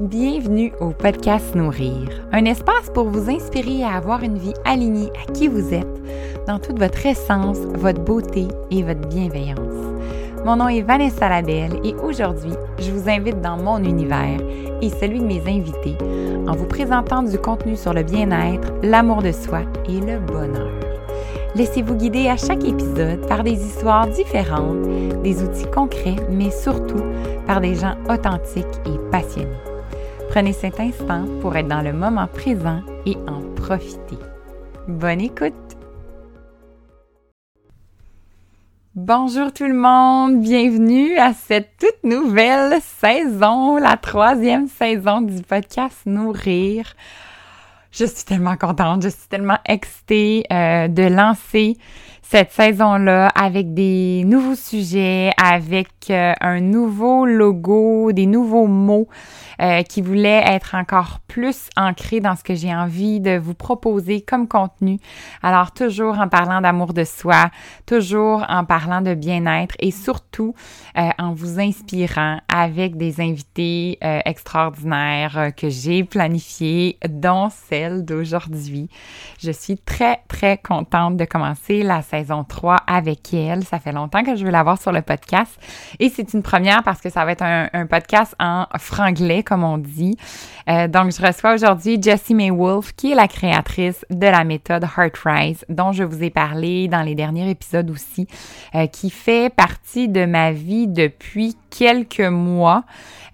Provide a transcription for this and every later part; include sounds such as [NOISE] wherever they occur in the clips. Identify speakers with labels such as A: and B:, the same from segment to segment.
A: Bienvenue au podcast Nourrir, un espace pour vous inspirer à avoir une vie alignée à qui vous êtes, dans toute votre essence, votre beauté et votre bienveillance. Mon nom est Vanessa Labelle et aujourd'hui, je vous invite dans mon univers et celui de mes invités en vous présentant du contenu sur le bien-être, l'amour de soi et le bonheur. Laissez-vous guider à chaque épisode par des histoires différentes, des outils concrets, mais surtout par des gens authentiques et passionnés. Prenez cet instant pour être dans le moment présent et en profiter. Bonne écoute! Bonjour tout le monde, bienvenue à cette toute nouvelle saison, la troisième saison du podcast Nourrir. Je suis tellement contente, je suis tellement excitée euh, de lancer cette saison-là avec des nouveaux sujets, avec euh, un nouveau logo, des nouveaux mots euh, qui voulaient être encore plus ancrés dans ce que j'ai envie de vous proposer comme contenu. Alors toujours en parlant d'amour de soi, toujours en parlant de bien-être et surtout euh, en vous inspirant avec des invités extraordinaires que j'ai planifiés, dont celle d'aujourd'hui. Je suis très très contente de commencer la saison saison 3 avec elle. Ça fait longtemps que je veux l'avoir sur le podcast. Et c'est une première parce que ça va être un, podcast en franglais, comme on dit. Euh, donc, je reçois aujourd'hui Jessie May Wolf, qui est la créatrice de la méthode Heartrise, dont je vous ai parlé dans les derniers épisodes aussi, euh, qui fait partie de ma vie depuis quelques mois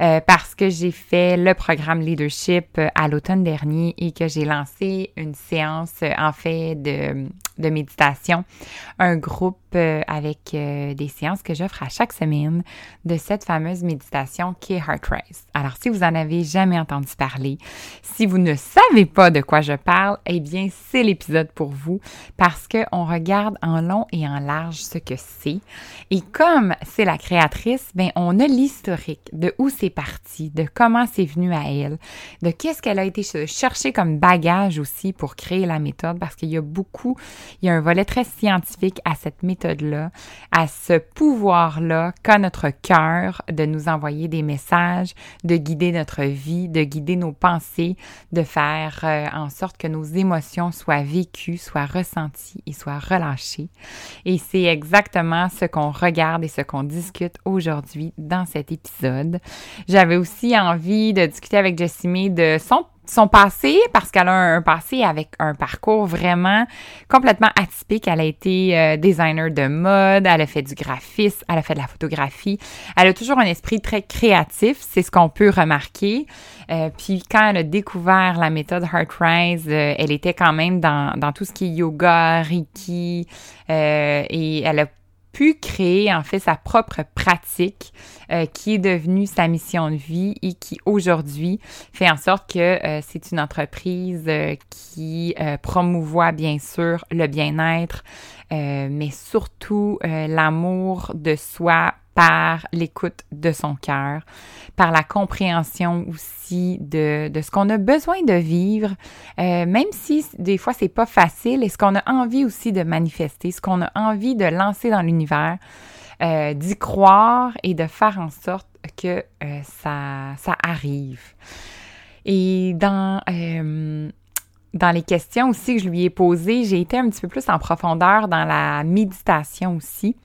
A: euh, parce que j'ai fait le programme leadership à l'automne dernier et que j'ai lancé une séance en fait de, de méditation un groupe euh, avec euh, des séances que j'offre à chaque semaine de cette fameuse méditation qui est Heart Race. Alors, si vous en avez jamais entendu parler, si vous ne savez pas de quoi je parle, eh bien, c'est l'épisode pour vous parce qu'on regarde en long et en large ce que c'est. Et comme c'est la créatrice, ben, on a l'historique de où c'est parti, de comment c'est venu à elle, de qu'est-ce qu'elle a été chercher comme bagage aussi pour créer la méthode parce qu'il y a beaucoup, il y a un volet très scientifique à cette méthode-là, à ce pouvoir-là qu'a notre cœur de nous envoyer des messages, de guider notre vie, de guider nos pensées, de faire euh, en sorte que nos émotions soient vécues, soient ressenties et soient relâchées. Et c'est exactement ce qu'on regarde et ce qu'on discute aujourd'hui dans cet épisode. J'avais aussi envie de discuter avec Jessimie de son son passé, parce qu'elle a un, passé avec un parcours vraiment complètement atypique. Elle a été euh, designer de mode, elle a fait du graphisme, elle a fait de la photographie. Elle a toujours un esprit très créatif, c'est ce qu'on peut remarquer. Euh, puis quand elle a découvert la méthode Heartrise, euh, elle était quand même dans, dans tout ce qui est yoga, Reiki, et elle a pu créer en fait sa propre pratique euh, qui est devenue sa mission de vie et qui aujourd'hui fait en sorte que euh, c'est une entreprise euh, qui promouvoit bien sûr le bien-être, mais surtout l'amour de soi par l'écoute de son cœur, par la compréhension aussi de, de ce qu'on a besoin de vivre, euh, même si des fois c'est pas facile, et ce qu'on a envie aussi de manifester, ce qu'on a envie de lancer dans l'univers, euh, d'y croire et de faire en sorte que euh, ça, ça arrive. Et dans dans les questions aussi que je lui ai posées, j'ai été un petit peu plus en profondeur dans la méditation aussi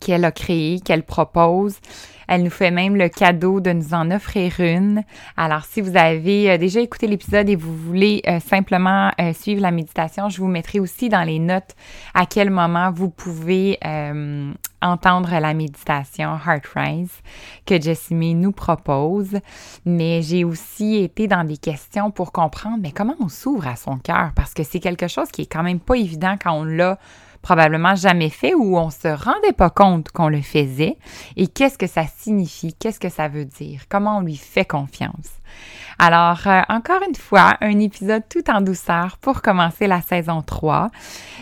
A: qu'elle a créée, qu'elle propose. Elle nous fait même le cadeau de nous en offrir une. Alors, si vous avez euh, déjà écouté l'épisode et vous voulez euh, simplement euh, suivre la méditation, je vous mettrai aussi dans les notes à quel moment vous pouvez entendre la méditation Heart Rise que Jessimie nous propose. Mais j'ai aussi été dans des questions pour comprendre, mais comment on s'ouvre à son cœur? Parce que c'est quelque chose qui est quand même pas évident quand on l'a probablement jamais fait ou on se rendait pas compte qu'on le faisait et qu'est-ce que ça signifie, qu'est-ce que ça veut dire, comment on lui fait confiance? Alors, euh, encore une fois, un épisode tout en douceur pour commencer la saison 3.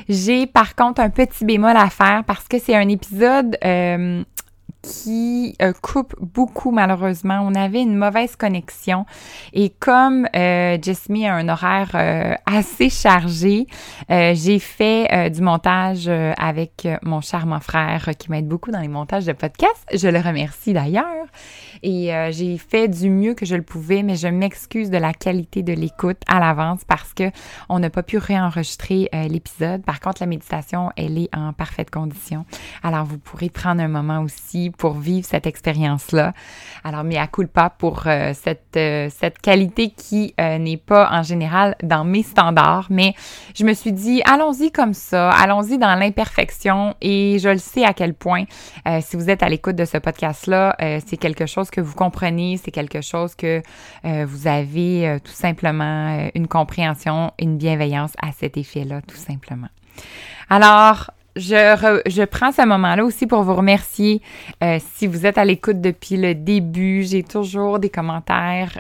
A: J'ai par contre un petit bémol à faire parce que c'est un épisode euh, qui euh, coupe beaucoup malheureusement. On avait une mauvaise connexion et comme euh, a un horaire euh, assez chargé, euh, j'ai fait du montage avec mon charmant frère qui m'aide beaucoup dans les montages de podcasts. Je le remercie d'ailleurs. Et euh, j'ai fait du mieux que je le pouvais, mais je m'excuse de la qualité de l'écoute à l'avance parce que on n'a pas pu réenregistrer euh, l'épisode. Par contre, la méditation, elle est en parfaite condition. Alors, vous pourrez prendre un moment aussi pour vivre cette expérience-là. Alors, mais à pas pour euh, cette, cette qualité qui n'est pas en général dans mes standards, mais je me suis dit, allons-y comme ça, allons-y dans l'imperfection et je le sais à quel point, si vous êtes à l'écoute de ce podcast-là, c'est quelque chose que vous comprenez, c'est quelque chose que euh, vous avez euh, tout simplement euh, une compréhension, une bienveillance à cet effet-là, tout simplement. Alors, je, je prends ce moment-là aussi pour vous remercier. si vous êtes à l'écoute depuis le début, j'ai toujours des commentaires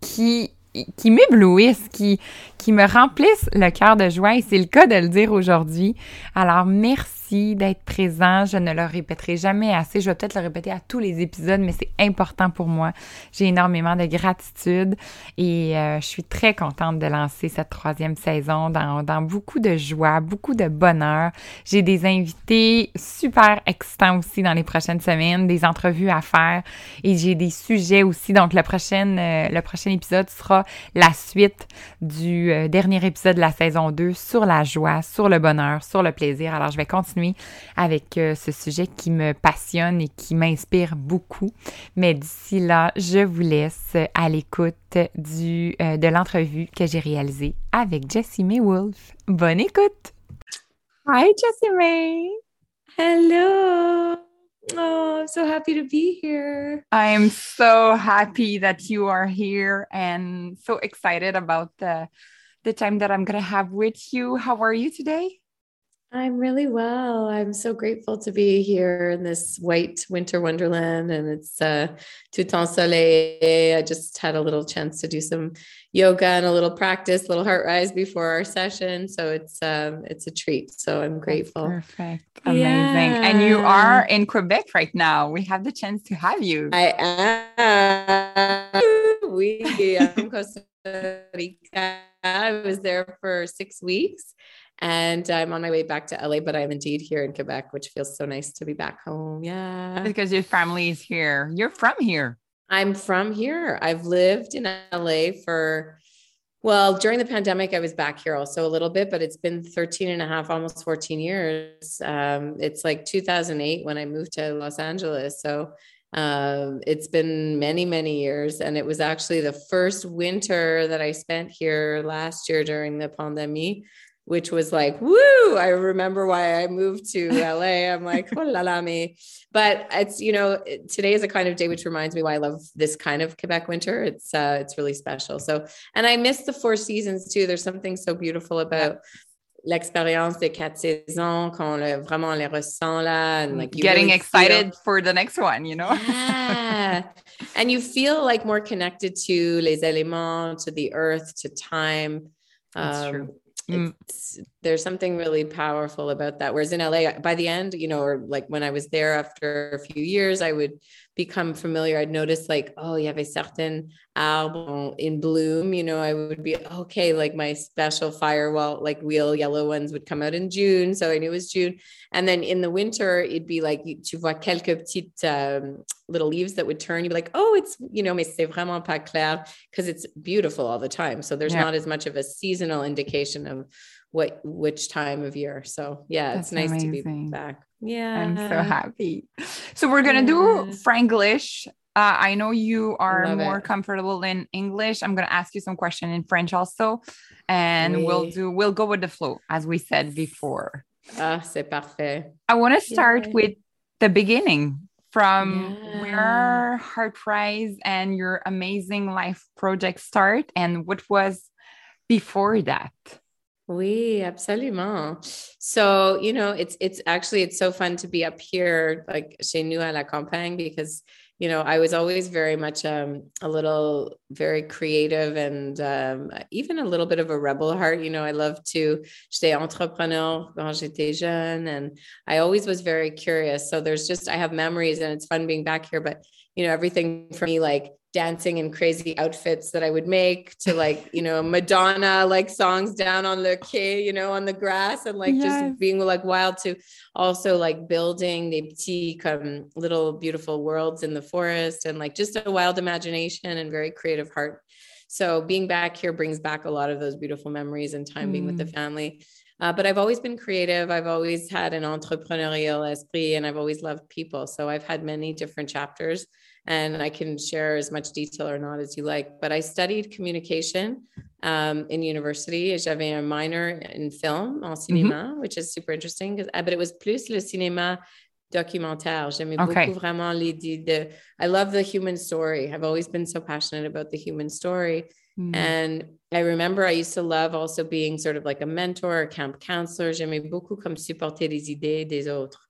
A: qui qui m'éblouissent, qui, qui me remplissent le cœur de joie et c'est le cas de le dire aujourd'hui. Alors, merci d'être présent. Je ne le répéterai jamais assez. Je vais peut-être le répéter à tous les épisodes, mais c'est important pour moi. J'ai énormément de gratitude et euh, je suis très contente de lancer cette troisième saison dans, dans beaucoup de joie, beaucoup de bonheur. J'ai des invités super excitants aussi dans les prochaines semaines, des entrevues à faire et j'ai des sujets aussi. Donc, le prochain, euh, le prochain épisode sera la suite du euh, dernier épisode de la saison 2 sur la joie, sur le bonheur, sur le plaisir. Alors, je vais continuer avec euh, ce sujet qui me passionne et qui m'inspire beaucoup. Mais d'ici là, je vous laisse à l'écoute du, euh, de l'entrevue que j'ai réalisée avec Jessie May Wolf. Bonne écoute! Hi, Jessie May!
B: Hello! Oh, I'm so happy to be here.
A: I'm so happy that you are here and so excited about the, the time that I'm going to have with you. How are you today?
B: I'm really well. I'm so grateful to be here in this white winter wonderland and it's uh tout ensoleillé. I just had a little chance to do some yoga and a little practice, little heart rise before our session. So it's um it's a treat. So I'm grateful.
A: That's perfect. Amazing. Yeah. And you are in Quebec right now. We have the chance to have you.
B: I am. We am Costa Rica. I was there for six weeks and I'm on my way back to LA, but I'm indeed here in Quebec, which feels so nice to be back home. Yeah.
A: Because your family is here. You're from here.
B: I'm from here. I've lived in LA for, well, during the pandemic, I was back here also a little bit, but it's been 13 and a half, almost 14 years. Um, it's like 2008 when I moved to Los Angeles. So um, it's been many, many years. And it was actually the first winter that I spent here last year during the pandemic which was like, woo. I remember why I moved to LA. I'm like, oh la la me. But it's, you know, today is a kind of day which reminds me why I love this kind of Quebec winter. It's uh it's really special. So and I miss the four seasons too. There's something so beautiful about l'expérience des quatre saisons quand le, vraiment les ressent là and like
A: getting really excited feel, for the next one you know
B: yeah. and you feel like more connected to les éléments to the earth to time
A: That's um, true
B: Mm. There's something really powerful about that. Whereas in LA, by the end, you know, or like when I was there after a few years, I would become familiar. I'd notice like, oh, you have a certain arbre in bloom. You know, I would be okay. Like my special firewall, like wheel yellow ones would come out in June, so I knew it was June. And then in the winter, it'd be like tu vois quelques petites um, little leaves that would turn. You'd be like, oh, it's you know, mais c'est vraiment pas clair because it's beautiful all the time. So there's yeah. not as much of a seasonal indication of what which time of year. So yeah, That's it's nice amazing. to be back. Yeah.
A: I'm so happy. So we're gonna yeah. do Franglish. Uh, I know you are Love more it. comfortable in English. I'm gonna ask you some question in French also, and oui. we'll do we'll go with the flow as we said before.
B: Ah, c'est parfait.
A: I want to start yeah. with the beginning from yeah. where Heart Rise and your amazing life project start, and what was before that.
B: Oui, absolument. So, you know, it's it's actually it's so fun to be up here like chez nous à la campagne because, you know, I was always very much um, a little very creative and um, even a little bit of a rebel heart. You know, I love to j'étais entrepreneur quand j'étais jeune and I always was very curious. So there's just I have memories and it's fun being back here, but you know, everything for me like dancing in crazy outfits that I would make to like, you know, Madonna like songs down on the quay, you know, on the grass and like yes. just being like wild to also like building the petits um, little beautiful worlds in the forest and like just a wild imagination and very creative heart. So being back here brings back a lot of those beautiful memories and time mm. being with the mm. family. Uh, but I've always been creative. I've always had an entrepreneurial esprit and I've always loved people. So I've had many different chapters and I can share as much detail or not as you like. But I studied communication um, in university. J'avais a minor in film, en mm-hmm. cinéma, mm-hmm. which is super interesting. Uh, but it was plus le cinéma documentaire. J'aimais okay. beaucoup vraiment l'idée de. I love the human story. I've always been so passionate about the human story. Mm-hmm. And I remember I used to love also being sort of like a mentor, a camp counselor. J'aimais beaucoup comme supporter les idées des autres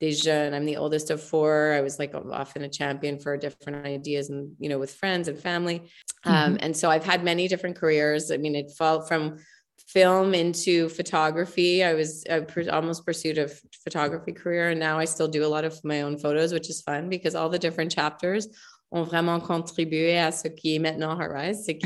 B: des jeunes. I'm the oldest of four. I was like often a champion for different ideas and, you know, with friends and family. Um, mm-hmm. Um, and so I've had many different careers. I mean, it fell from film into photography. I was I per- almost pursued a photography career. And now I still do a lot of my own photos, which is fun because all the different chapters ont vraiment contribué à ce qui est maintenant HeartRise. C'est,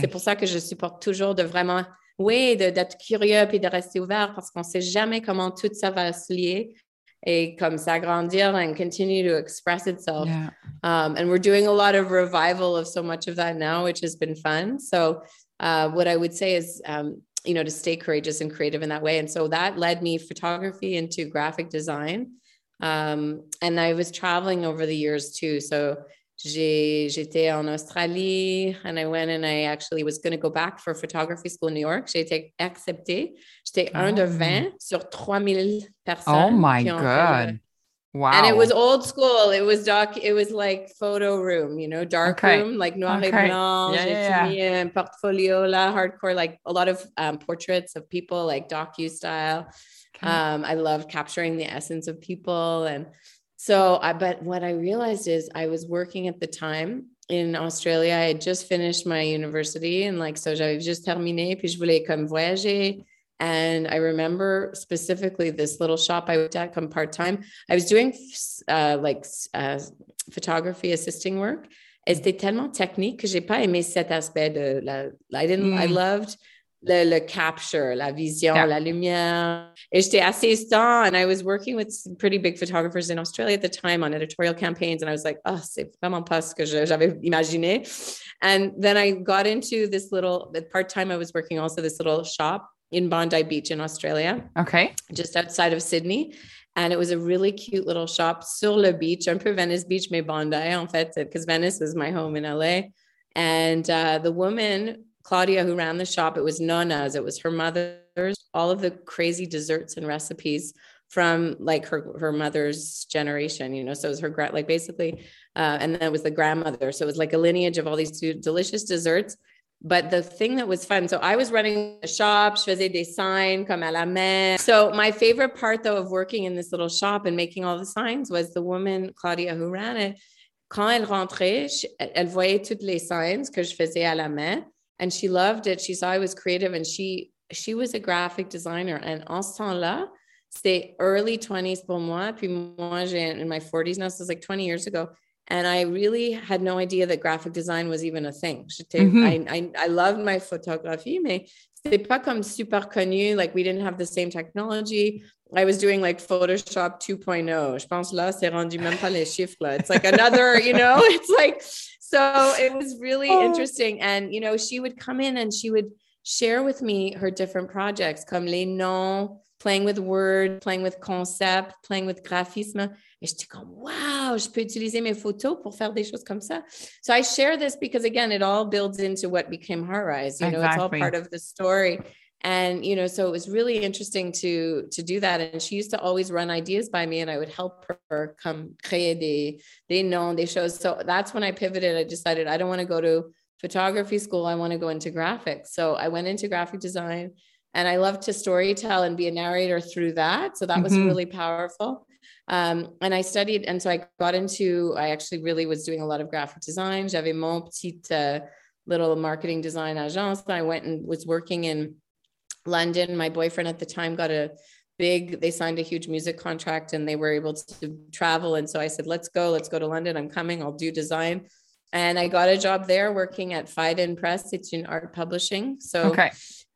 B: c'est pour ça que je supporte toujours de vraiment, oui, de, d'être curieux et de rester ouvert parce qu'on ne sait jamais comment tout ça va se lier et comme s'agrandir and continue to express itself. Yeah. Um, and we're doing a lot of revival of so much of that now, which has been fun. So uh, what I would say is, um, you know, to stay courageous and creative in that way. And so that led me photography into graphic design. Um, and I was traveling over the years too. So j'étais en Australie and I went and I actually was going to go back for photography school in New York. J'ai été acceptée. J'étais oh. un de 20 ah. sur 3000 personnes.
A: Oh my God. Wow.
B: And it was old school. It was doc, it was like photo room, you know, dark okay. room, like noir okay. et blanc. Yeah, yeah, yeah. portfolio la hardcore, like a lot of um, portraits of people, like docu style. Okay. Um, I loved capturing the essence of people and so I, but what I realized is I was working at the time in Australia. I had just finished my university and like, so j'avais just terminé, puis je voulais comme voyager. And I remember specifically this little shop I worked at come part time. I was doing uh, like uh, photography assisting work. Et c'était tellement technique que j'ai pas aimé cet aspect de la. I didn't. Mm. I loved le, le capture, la vision, yeah. la lumière. Et j'étais assistant and I was working with some pretty big photographers in Australia at the time on editorial campaigns. And I was like, oh, c'est vraiment pas ce que j'avais imaginé. And then I got into this little, part time, I was working also this little shop in Bondi Beach in Australia.
A: Okay.
B: Just outside of Sydney. And it was a really cute little shop sur le beach, un peu Venice Beach, mais Bondi, en fait, because Venice is my home in LA. And uh, the woman Claudia, who ran the shop, it was Nona's, it was her mother's, all of the crazy desserts and recipes from like her her mother's generation, you know. So it was her like basically, uh, and then it was the grandmother. So it was like a lineage of all these delicious desserts. But the thing that was fun, so I was running the shop, je faisais des signs comme à la main. So my favorite part though of working in this little shop and making all the signs was the woman, Claudia, who ran it. Quand elle rentrait, elle voyait toutes les signs que je faisais à la main and she loved it. She saw I was creative and she she was a graphic designer. And en ce temps-là, c'était early 20s pour moi. Puis moi, j'ai in my 40s now, so it's like 20 years ago. And I really had no idea that graphic design was even a thing. Mm-hmm. I, I, I loved my photography, mais c'était pas comme super connu. Like we didn't have the same technology. I was doing like Photoshop 2.0. Je pense là, c'est rendu même pas les chiffres là. It's like another, you know, [LAUGHS] it's like so it was really oh. interesting. And, you know, she would come in and she would share with me her different projects, comme les noms, playing with word, playing with concept, playing with graphisme. Et j'étais comme, wow, je peux utiliser mes photos pour faire des choses comme ça. So I share this because, again, it all builds into what became Heartrise. You know, exactly. it's all part of the story and you know so it was really interesting to to do that. And she used to always run ideas by me and i would help her come créer des des noms des choses. So that's when i pivoted. I decided i don't want to go to photography school. I want to go into graphics. So i went into graphic design and i love to storytell and be a narrator through that. So that mm-hmm. was really powerful. Um, and i studied and so i got into i actually really was doing a lot of graphic design. J'avais mon petit uh, little marketing design agence. I went and was working in London. My boyfriend at the time got a big, they signed a huge music contract and they were able to travel. And so I said, let's go, let's go to London. I'm coming, I'll do design. and I got a job there working at Phaidon Press. It's in art publishing. So,
A: okay.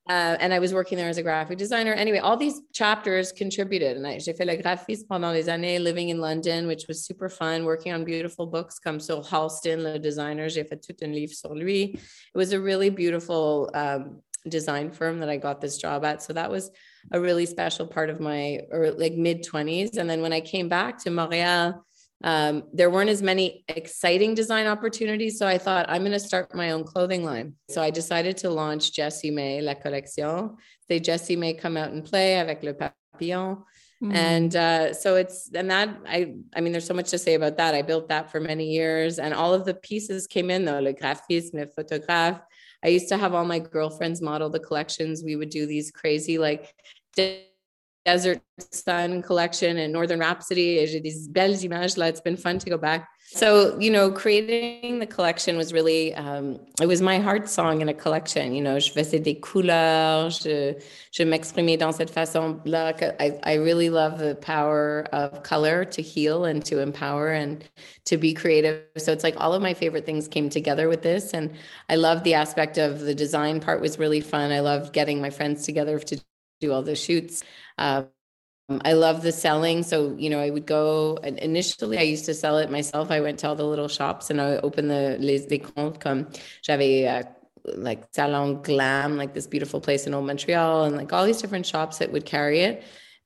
B: Uh, and I was working there as a graphic designer. Anyway, all these chapters contributed. And I, j'ai fait le graphisme pendant les années living in London, which was super fun, working on beautiful books comme sur Halston, le designer. J'ai fait tout un livre sur lui. It was a really beautiful um, design firm that I got this job at. So that was a really special part of my or like mid 20s. And then when I came back to Montreal, um, there weren't as many exciting design opportunities. So I thought I'm going to start my own clothing line. So I decided to launch Jessie May La Collection. Say Jessie May come out and play avec le papillon. Mm. And uh, so it's and that I I mean there's so much to say about that. I built that for many years, and all of the pieces came in though le graphisme, le photographe. I used to have all my girlfriends model the collections. We would do these crazy like Desert Sun collection and Northern Rhapsody. J'ai des belles images là. It's been fun to go back. So, you know, creating the collection was really, um, it was my heart song in a collection. You know, je faisais des couleurs, je, je m'exprimais dans cette façon-là. I, I really love the power of color to heal and to empower and to be creative. So it's like all of my favorite things came together with this. And I love the aspect of the design part was really fun. I loved getting my friends together to do all the shoots. Um, I love the selling. So, you know, I would go initially, I used to sell it myself. I went to all the little shops and I opened the les décomptes comme j'avais uh, like Salon Glam, like this beautiful place in Old Montreal, and like all these different shops that would carry it.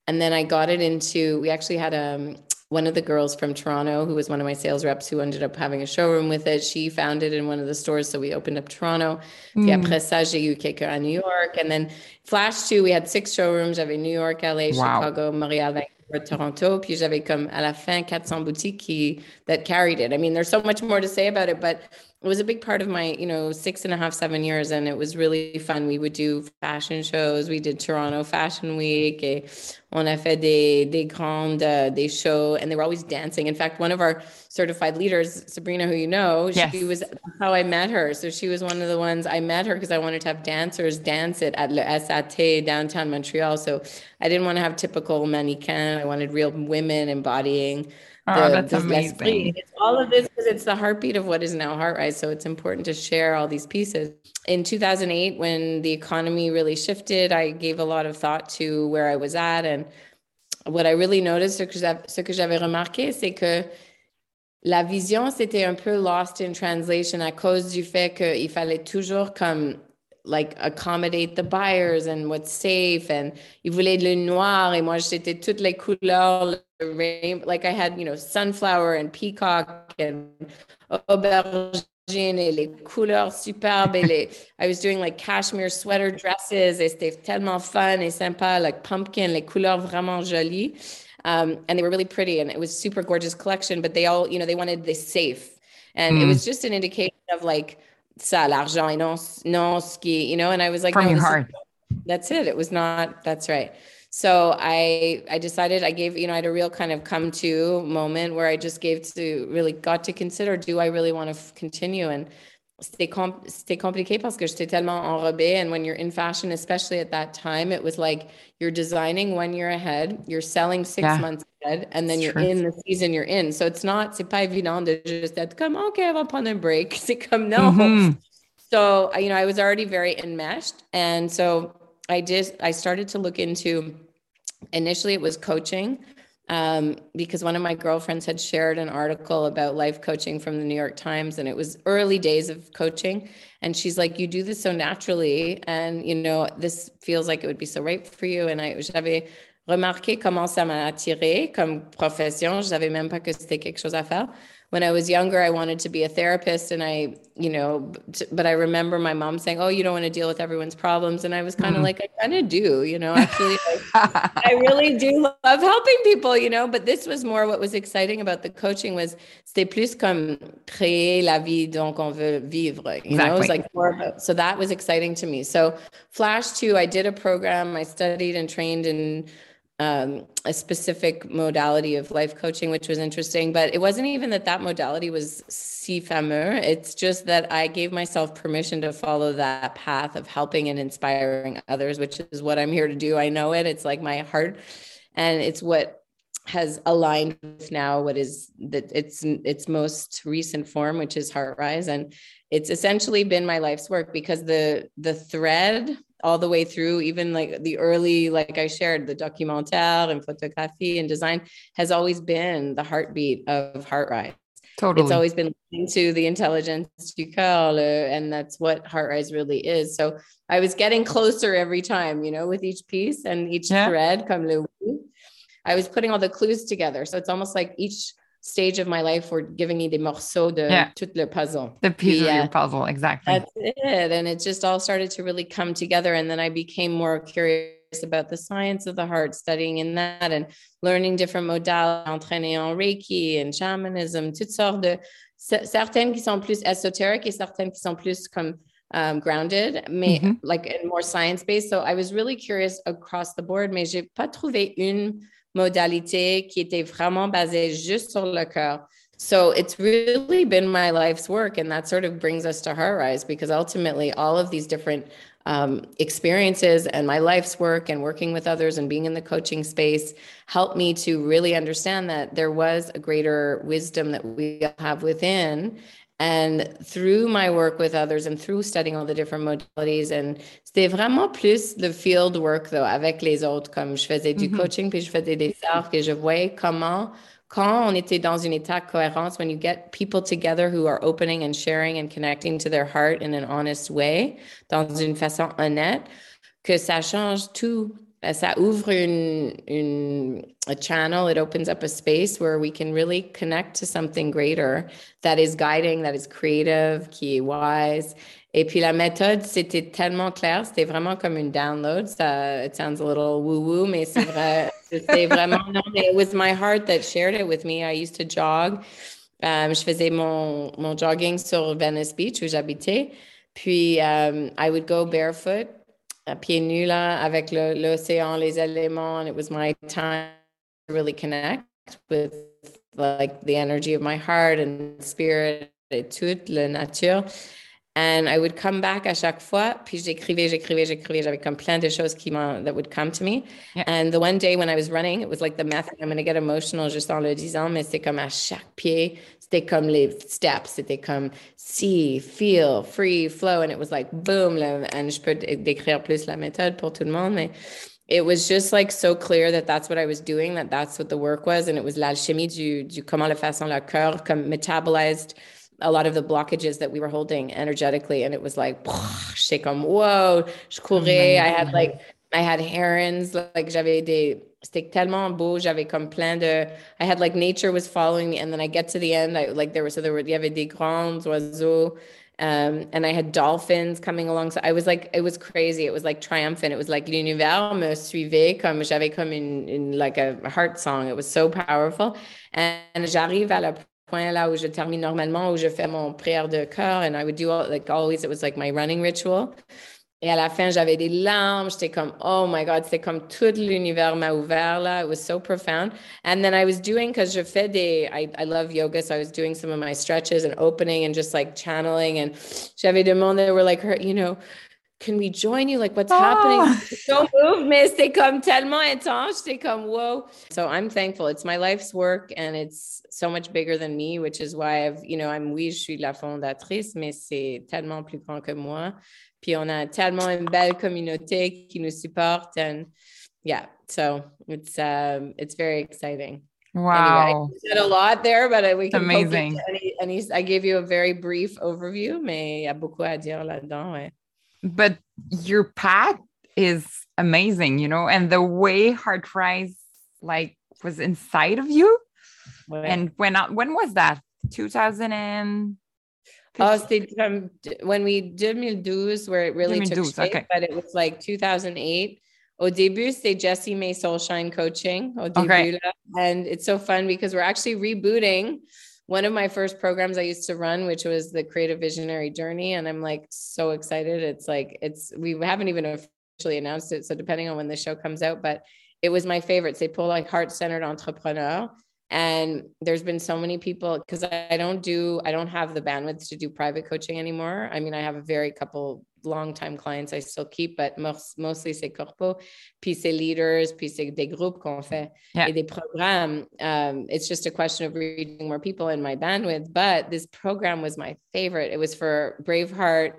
B: And then I got it into, we actually had um, one of the girls from Toronto, who was one of my sales reps, who ended up having a showroom with it. She found it in one of the stores, so we opened up Toronto. Mm. Puis après ça, j'ai eu à New York, and then Flash 2, we had six showrooms. J'avais New York, LA, wow. Chicago, Montreal, Vancouver, Toronto. Puis j'avais comme à la fin 400 boutiques qui that carried it. I mean, there's so much more to say about it, but it was a big part of my, you know, six and a half, seven years. And it was really fun. We would do fashion shows. We did Toronto Fashion Week. Et on a fait des, des grandes, uh, des shows, and they were always dancing. In fact, one of our certified leaders, Sabrina, who you know, yes. she was how I met her. So she was one of the ones I met her because I wanted to have dancers dance it at Le SAT downtown Montreal. So I didn't want to have typical mannequin. I wanted real women embodying
A: Oh, the, that's amazing.
B: It's all of this because it's the heartbeat of what is now HeartRise. So it's important to share all these pieces. In 2008, when the economy really shifted, I gave a lot of thought to where I was at. And what I really noticed, ce que j'avais remarqué, c'est que la vision, c'était un peu lost in translation à cause du fait qu'il fallait toujours comme like accommodate the buyers and what's safe and ils voulaient le noir et moi j'étais toutes les couleurs rain like I had you know sunflower and peacock and aubergine et les couleurs superbes et les I was doing like cashmere sweater dresses et c'était tellement fun et sympa like pumpkin les couleurs vraiment jolies um, and they were really pretty and it was super gorgeous collection but they all you know they wanted this safe and mm. it was just an indication of like ça, l'argent, et non, non, ski, you know, and I was like,
A: from
B: no,
A: your heart.
B: Is, that's it. It was not, that's right. So I, I decided I gave, you know, I had a real kind of come to moment where I just gave to really got to consider, do I really want to continue? And c'était, com- c'était compliqué parce que j'étais tellement enrobée. And when you're in fashion, especially at that time, it was like you're designing one year ahead, you're selling six yeah. months ahead, and then you're True. in the season you're in. So it's not, c'est pas évident de juste être comme, OK, on va prendre un break. [LAUGHS] C'est comme, no. Mm-hmm. So, you know, I was already very enmeshed. And so I did, I started to look into, initially it was coaching um, because one of my girlfriends had shared an article about life coaching from the New York Times, and it was early days of coaching. And she's like, "You do this so naturally, and you know this feels like it would be so right for you." And I j'avais remarqué comment ça m'a attiré comme profession. Je savais même pas que c'était quelque chose à faire when I was younger, I wanted to be a therapist. And I, you know, but I remember my mom saying, Oh, you don't want to deal with everyone's problems. And I was kind of mm. like, I kind of do, you know, actually, I, [LAUGHS] I really do love helping people, you know, but this was more what was exciting about the coaching was c'était plus comme créer la vie dont on veut vivre, you exactly. know, it was like more about, so that was exciting to me. So Flash 2, I did a program, I studied and trained in um, a specific modality of life coaching, which was interesting. But it wasn't even that that modality was si fameux. It's just that I gave myself permission to follow that path of helping and inspiring others, which is what I'm here to do. I know it. It's like my heart, and it's what has aligned with now what is that its its most recent form, which is Heart Rise, and it's essentially been my life's work because the the thread all the way through, even like the early, like I shared, the documentaire and photography and design has always been the heartbeat of Heart Rise. Totally. It's always been into the intelligence du cœur, uh, and that's what Heart Rise really is. So I was getting closer every time, you know, with each piece and each yeah. thread, comme le I was putting all the clues together. So it's almost like each stage of my life were giving me the morceaux de yeah. tout le puzzle.
A: The piece yeah. of your puzzle, exactly.
B: That's it. And it just all started to really come together. And then I became more curious about the science of the heart, studying in that and learning different modalities, entraîner en Reiki and shamanism, toutes sortes de, certaines qui sont plus ésotériques et certaines qui sont plus comme um, grounded, mais mm-hmm. like and more science based. So I was really curious across the board, mais j'ai pas trouvé une modalité qui était vraiment basée juste sur le cœur. So it's really been my life's work. And that sort of brings us to Heart Rise because ultimately all of these different um, experiences and my life's work and working with others and being in the coaching space helped me to really understand that there was a greater wisdom that we have within and through my work with others and through studying all the different modalities, and c'était vraiment plus le field work, though, avec les autres, comme je faisais du mm-hmm. coaching, puis je faisais des cercles, et je voyais comment, quand on était dans une état de cohérence, when you get people together who are opening and sharing and connecting to their heart in an honest way, dans une façon honnête, que ça change tout ça ouvre une, une, a channel, it opens up a space where we can really connect to something greater that is guiding, that is creative, qui est wise. Et puis la méthode, c'était tellement clair, c'était vraiment comme une download. Ça, it sounds a little woo-woo, mais c'est vrai, c'était vraiment, non, it was my heart that shared it with me. I used to jog. Um, je faisais mon, mon jogging sur Venice Beach où j'habitais. Puis, um, I would go barefoot pieds nus là, avec l'océan, les éléments, and it was my time to really connect with like the energy of my heart and spirit et toute la nature. And I would come back à chaque fois, puis j'écrivais, j'écrivais, j'écrivais. J'avais comme plein de choses qui that would come to me. Yeah. And the one day when I was running, it was like the method. I'm going to get emotional juste en le disant, mais c'est comme à chaque pied, c'était comme les steps. C'était comme see, feel, free, flow. And it was like boom. And je peux décrire plus la méthode pour tout le monde, mais it was just like so clear that that's what I was doing, that that's what the work was. And it was l'alchimie du, du comment le façon le cœur comme metabolized a lot of the blockages that we were holding energetically. And it was like, shake them, whoa, je courais. I had like, I had herons, like j'avais des, c'était tellement beau. J'avais comme plein de, I had like nature was following me. And then I get to the end, I like there was, so there were, il y avait des grands oiseaux. Um, and I had dolphins coming along. So I was like, it was crazy. It was like triumphant. It was like l'univers me suivait comme j'avais comme une, une, like a heart song. It was so powerful. And j'arrive à la point là où je termine normalement, où je fais mon prière de cœur. And I would do all, like always, it was like my running ritual. Et à la fin, j'avais des larmes. J'étais comme, oh my God, c'était comme tout l'univers m'a ouvert là. It was so profound. And then I was doing, because je fais des, I, I love yoga, so I was doing some of my stretches and opening and just like channeling. And j'avais demandé, they were like, you know, can we join you? Like, what's oh. happening? [LAUGHS] So move, miss. They come tellement intense. They come, whoa. So I'm thankful. It's my life's work and it's so much bigger than me, which is why I've, you know, I'm, oui, je suis la fondatrice, mais c'est tellement plus grand que moi. Puis on a tellement une belle communauté qui nous supporte. And yeah, so it's, um, it's very exciting.
A: Wow.
B: Anyway, said a lot there, but I we can
A: amazing.
B: Any, any, I gave you a very brief overview, mais il y a beaucoup à dire là-dedans. Ouais
A: but your path is amazing, you know, and the way Heart Rise like was inside of you. And when when was that? 2000 and
B: Oh, from when we 2012 where it really 2012, took shape, okay. but it was like 2008. Au début, c'était Jessie May Soulshine Coaching. Au début, okay. And it's so fun because we're actually rebooting one of my first programs I used to run, which was the Creative Visionary Journey. And I'm like so excited. It's like, it's, we haven't even officially announced it. So depending on when the show comes out, but it was my favorite. They pull like heart centered entrepreneur. And there's been so many people because I don't do, I don't have the bandwidth to do private coaching anymore. I mean, I have a very couple long-time clients I still keep, but mostly c'est corpo, puis c'est leaders, puis c'est des groupes qu'on fait
A: Yeah.
B: et des programmes. Um, it's just a question of reaching more people in my bandwidth. But this program was my favorite. It was for Braveheart,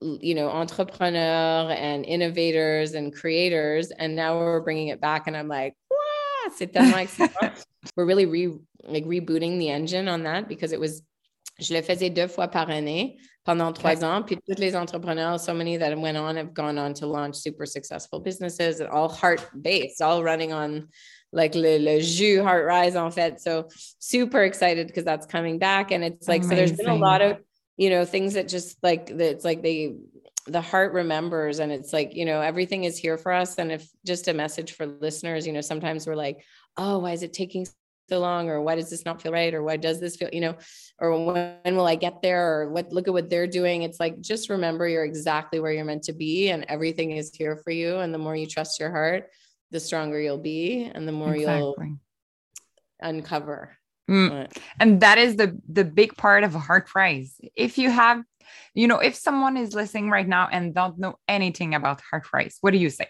B: you know, entrepreneur and innovators and creators. And now we're bringing it back, and I'm like, wow, c'est tellement [LAUGHS] we're really re like rebooting the engine on that because it was. Je le faisais deux fois par année pendant trois ans. Puis tous les entrepreneurs, so many that went on have gone on to launch super successful businesses, and all heart based, all running on like le, le jus heart rise en fait. So super excited because that's coming back. And it's like, so there's been a lot of, you know, things that just like, it's like they, the heart remembers and it's like, you know, everything is here for us. And if just a message for listeners, you know, sometimes we're like, oh, why is it taking so long? Or why does this not feel right? Or why does this feel, you know, or when will I get there? Or what, look at what they're doing. It's like, just remember you're exactly where you're meant to be and everything is here for you. And the more you trust your heart, the stronger you'll be and the more you'll uncover.
A: Mm. And that is the the big part of a heart rise if you have you know if someone is listening right now and don't know anything about heart rise what do you say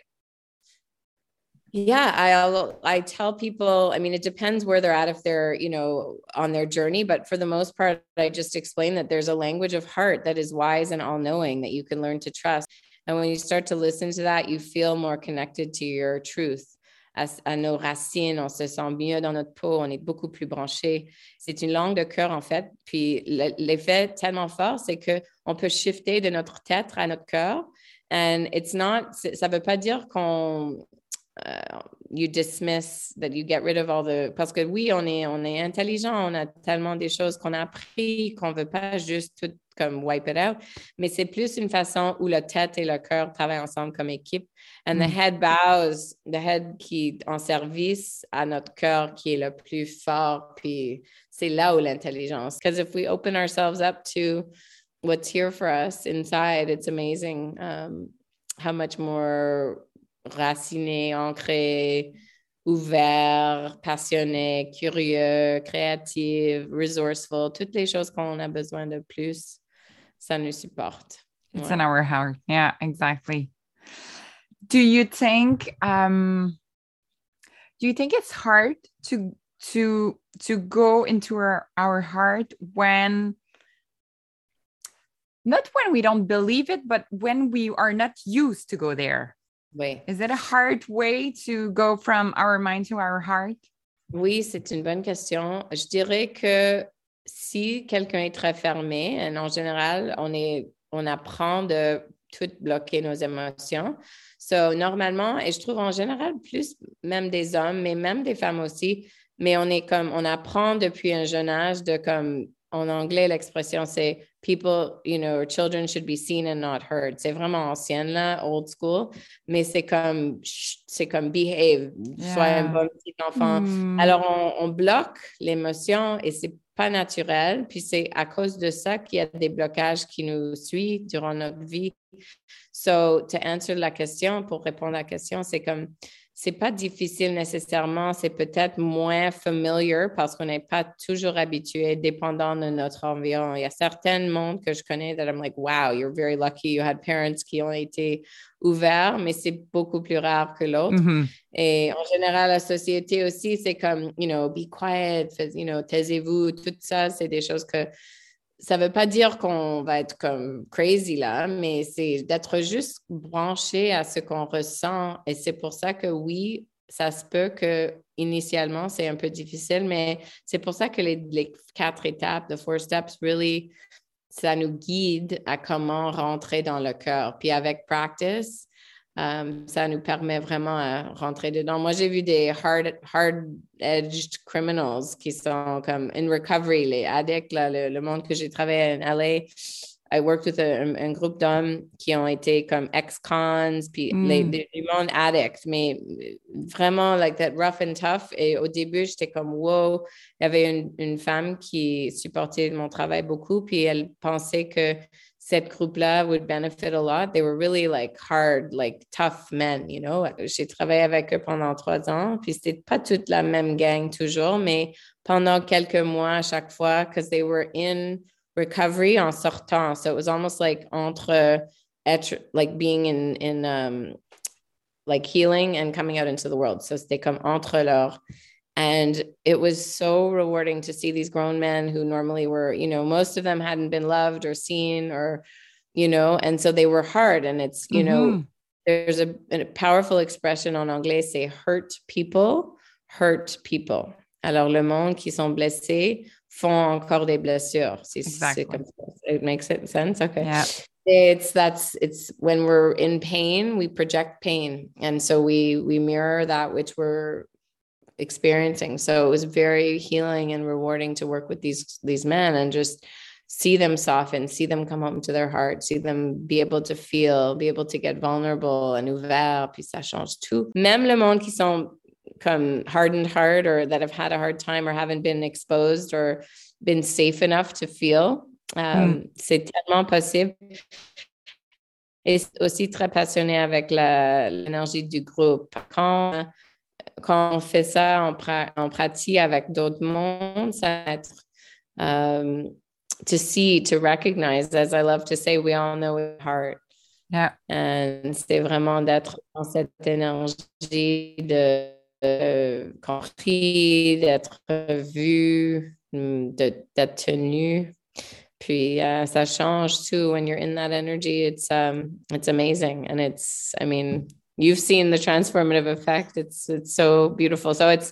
B: Yeah, I'll I tell people, I mean, it depends where they're at if they're, you know, on their journey, but for the most part, I just explain that there's a language of heart that is wise and all-knowing that you can learn to trust. And when you start to listen to that, you feel more connected to your truth. À, nos racines, on se sent mieux dans notre peau, on est beaucoup plus branché. C'est une langue de cœur, en fait. Puis l'effet tellement fort, c'est que on peut shifter de notre tête à notre cœur. And it's not, ça veut pas dire qu'on uh, you dismiss that you get rid of all the parce que oui on est on est intelligent on a tellement des choses qu'on a appris qu'on veut pas juste tout comme wipe it out mais c'est plus une façon où la tête et le cœur travaillent ensemble comme équipe and the
A: Mm.
B: head bows the head qui est en service à notre cœur qui est le plus fort puis c'est là où l'intelligence because if we open ourselves up to what's here for us inside it's amazing um, how much more raciné, ancré, ouvert, passionné, curieux, créatif, resourceful, toutes les choses qu'on a besoin de plus, ça nous supporte.
A: it's in our heart. Yeah exactly. Do you think um do you think it's hard to to to go into our, our heart when not when we don't believe it but when we are not used to go there
B: Oui.
A: Is it a hard way to go from our mind to our heart?
B: Oui, c'est une bonne question. Je dirais que si quelqu'un est très fermé, et en général, on, est, on apprend de tout bloquer nos émotions. So, normalement, et je trouve en général plus même des hommes, mais même des femmes aussi, mais on est comme, on apprend depuis un jeune âge de comme, en anglais, l'expression c'est people, you know, children should be seen and not heard. C'est vraiment ancienne là, old school, mais c'est comme, c'est comme behave, sois un
A: Yeah.
B: bon petit enfant.
A: Hmm.
B: Alors, on, on bloque l'émotion et c'est pas naturel. Puis c'est à cause de ça qu'il y a des blocages qui nous suivent durant notre vie. So, to answer la question, pour répondre à la question, c'est comme, c'est pas difficile nécessairement, c'est peut-être moins familiar parce qu'on n'est pas toujours habitué, dépendant de notre environnement. Il y a certains mondes que je connais that I'm like, wow, you're very lucky, you had parents qui ont été ouverts, mais c'est beaucoup plus rare que l'autre.
A: Mhm.
B: Et en général, la société aussi, c'est comme, you know, be quiet, you know, taisez-vous, tout ça, c'est des choses que ça veut pas dire qu'on va être comme crazy là, mais c'est d'être juste branché à ce qu'on ressent. Et c'est pour ça que oui, ça se peut que initialement, c'est un peu difficile, mais c'est pour ça que les, les quatre étapes, the four steps, really, ça nous guide à comment rentrer dans le cœur. Puis avec practice, euh, ça nous permet vraiment à rentrer dedans. Moi, j'ai vu des hard, hard-edged criminals qui sont comme in recovery, les addicts, là, le, le monde que j'ai travaillé en LA. I worked with a- un, un groupe d'hommes qui ont été comme ex-cons, puis
A: Mm.
B: les, des- du monde addict, mais vraiment like that rough and tough. Et au début, j'étais comme wow. Il y avait une, une femme qui supportait mon travail beaucoup, puis elle pensait que cette groupe-là would benefit a lot. They were really like hard, like tough men, you know? J'ai travaillé avec eux pendant trois ans, puis c'était pas toute la même gang toujours, mais pendant quelques mois à chaque fois, because they were in recovery en sortant. So it was almost like entre like being in in um like healing and coming out into the world. So c'était comme entre leur and it was so rewarding to see these grown men who normally were, you know, most of them hadn't been loved or seen or, you know, and so they were hard. And it's, you mm-hmm. know, there's a, a, powerful expression en anglais, say hurt people, hurt people. Alors, le monde qui sont blessés font encore des blessures. C'est, exactly. comme ça. It makes it sense. Okay.
A: Yeah.
B: It's that's it's when we're in pain, we project pain. And so we we mirror that which we're experiencing. So it was very healing and rewarding to work with these these men and just see them soften, see them come home to their heart, see them be able to feel, be able to get vulnerable and ouvert, puis ça change tout. Même le monde qui sont comme hardened heart or that have had a hard time or haven't been exposed or been safe enough to feel. Um, mm. C'est tellement possible. Et aussi très passionné avec la l'énergie du groupe. Quand quand on fait ça en, pra en pratique avec d'autres mondes, ça va être um, to see, to recognize, as I love to say, we all know with heart.
A: Yeah.
B: And c'est vraiment d'être dans cette énergie de, de compris, d'être vu, d'être tenu. Puis uh, ça change too when you're in that energy. It's um, it's amazing, and it's I mean you've seen the transformative effect. It's it's so beautiful. So it's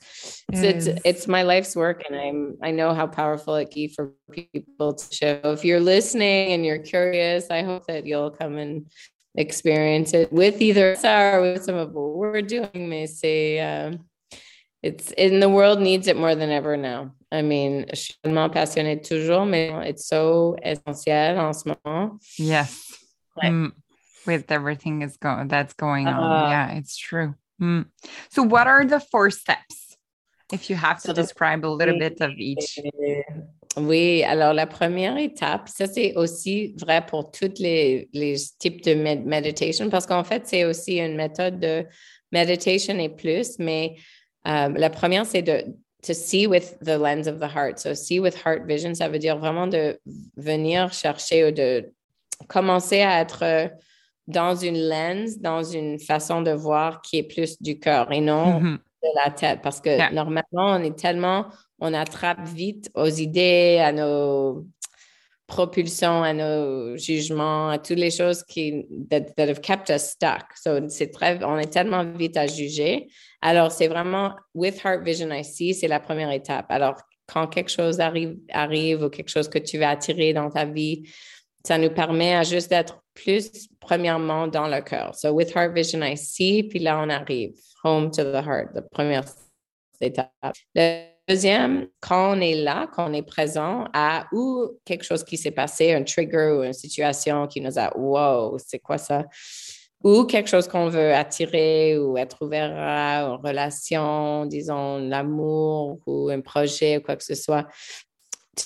B: it's it it's, it's, my life's work and i'm i know how powerful it can be for people to show. If you're listening and you're curious i hope that you'll come and experience it with either Sarah or with some of what we're doing may say um, it's in the world needs it more than ever now. I mean, je suis tellement passionnée toujours, mais it's so essentiel en ce moment.
A: Yes. Mm with everything is going that's going on. Uh, yeah, it's true. Mm. So, what are the four steps? If you have to describe a little bit of each.
B: Oui, alors la première étape, ça c'est aussi vrai pour tous les, les types de med meditation, parce qu'en fait, c'est aussi une méthode de meditation et plus, mais euh, la première, c'est de to see with the lens of the heart. So, see with heart vision, ça veut dire vraiment de venir chercher ou de commencer à être dans une lens, dans une façon de voir qui est plus du cœur et non mm-hmm. de la tête. Parce que normalement, on est tellement, on attrape vite aux idées, à nos propulsions, à nos jugements, à toutes les choses qui that, have kept us stuck. So c'est très, on est tellement vite à juger. Alors c'est vraiment with Heart Vision I see, c'est la première étape. Alors quand quelque chose arrive, arrive ou quelque chose que tu veux attirer dans ta vie, ça nous permet à juste d'être plus premièrement dans le cœur. So with Heart Vision, I see, puis là, on arrive home to the heart, la première étape. Le deuxième, quand on est là, quand on est présent à ou quelque chose qui s'est passé, un trigger ou une situation qui nous a, wow, c'est quoi ça? Ou quelque chose qu'on veut attirer ou être ouvert à une relation, disons l'amour ou un projet ou quoi que ce soit.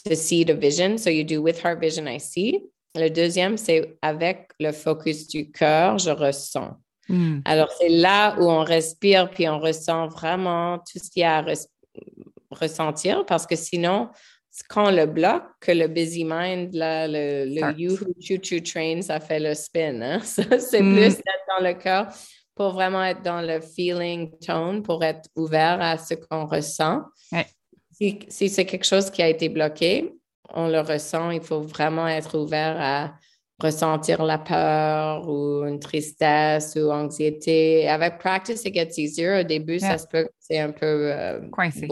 B: To see the vision. So you do with heart vision, I see. Le deuxième, c'est avec le focus du cœur, je ressens. Hmm. Alors, c'est là où on respire, puis on ressent vraiment tout ce qu'il y a à ressentir, parce que sinon, quand on le bloque, que le busy mind, là, le, le you who choo choo train, ça fait le spin. Hein? [LAUGHS] c'est hmm. plus d'être dans le cœur pour vraiment être dans le feeling tone, pour être ouvert à ce qu'on ressent. Si, si c'est quelque chose qui a été bloqué, on le ressent, il faut vraiment être ouvert à ressentir la peur ou une tristesse ou anxiété. Avec practice, it gets easier. Au début, ça se peut c'est un peu euh,
A: coincé.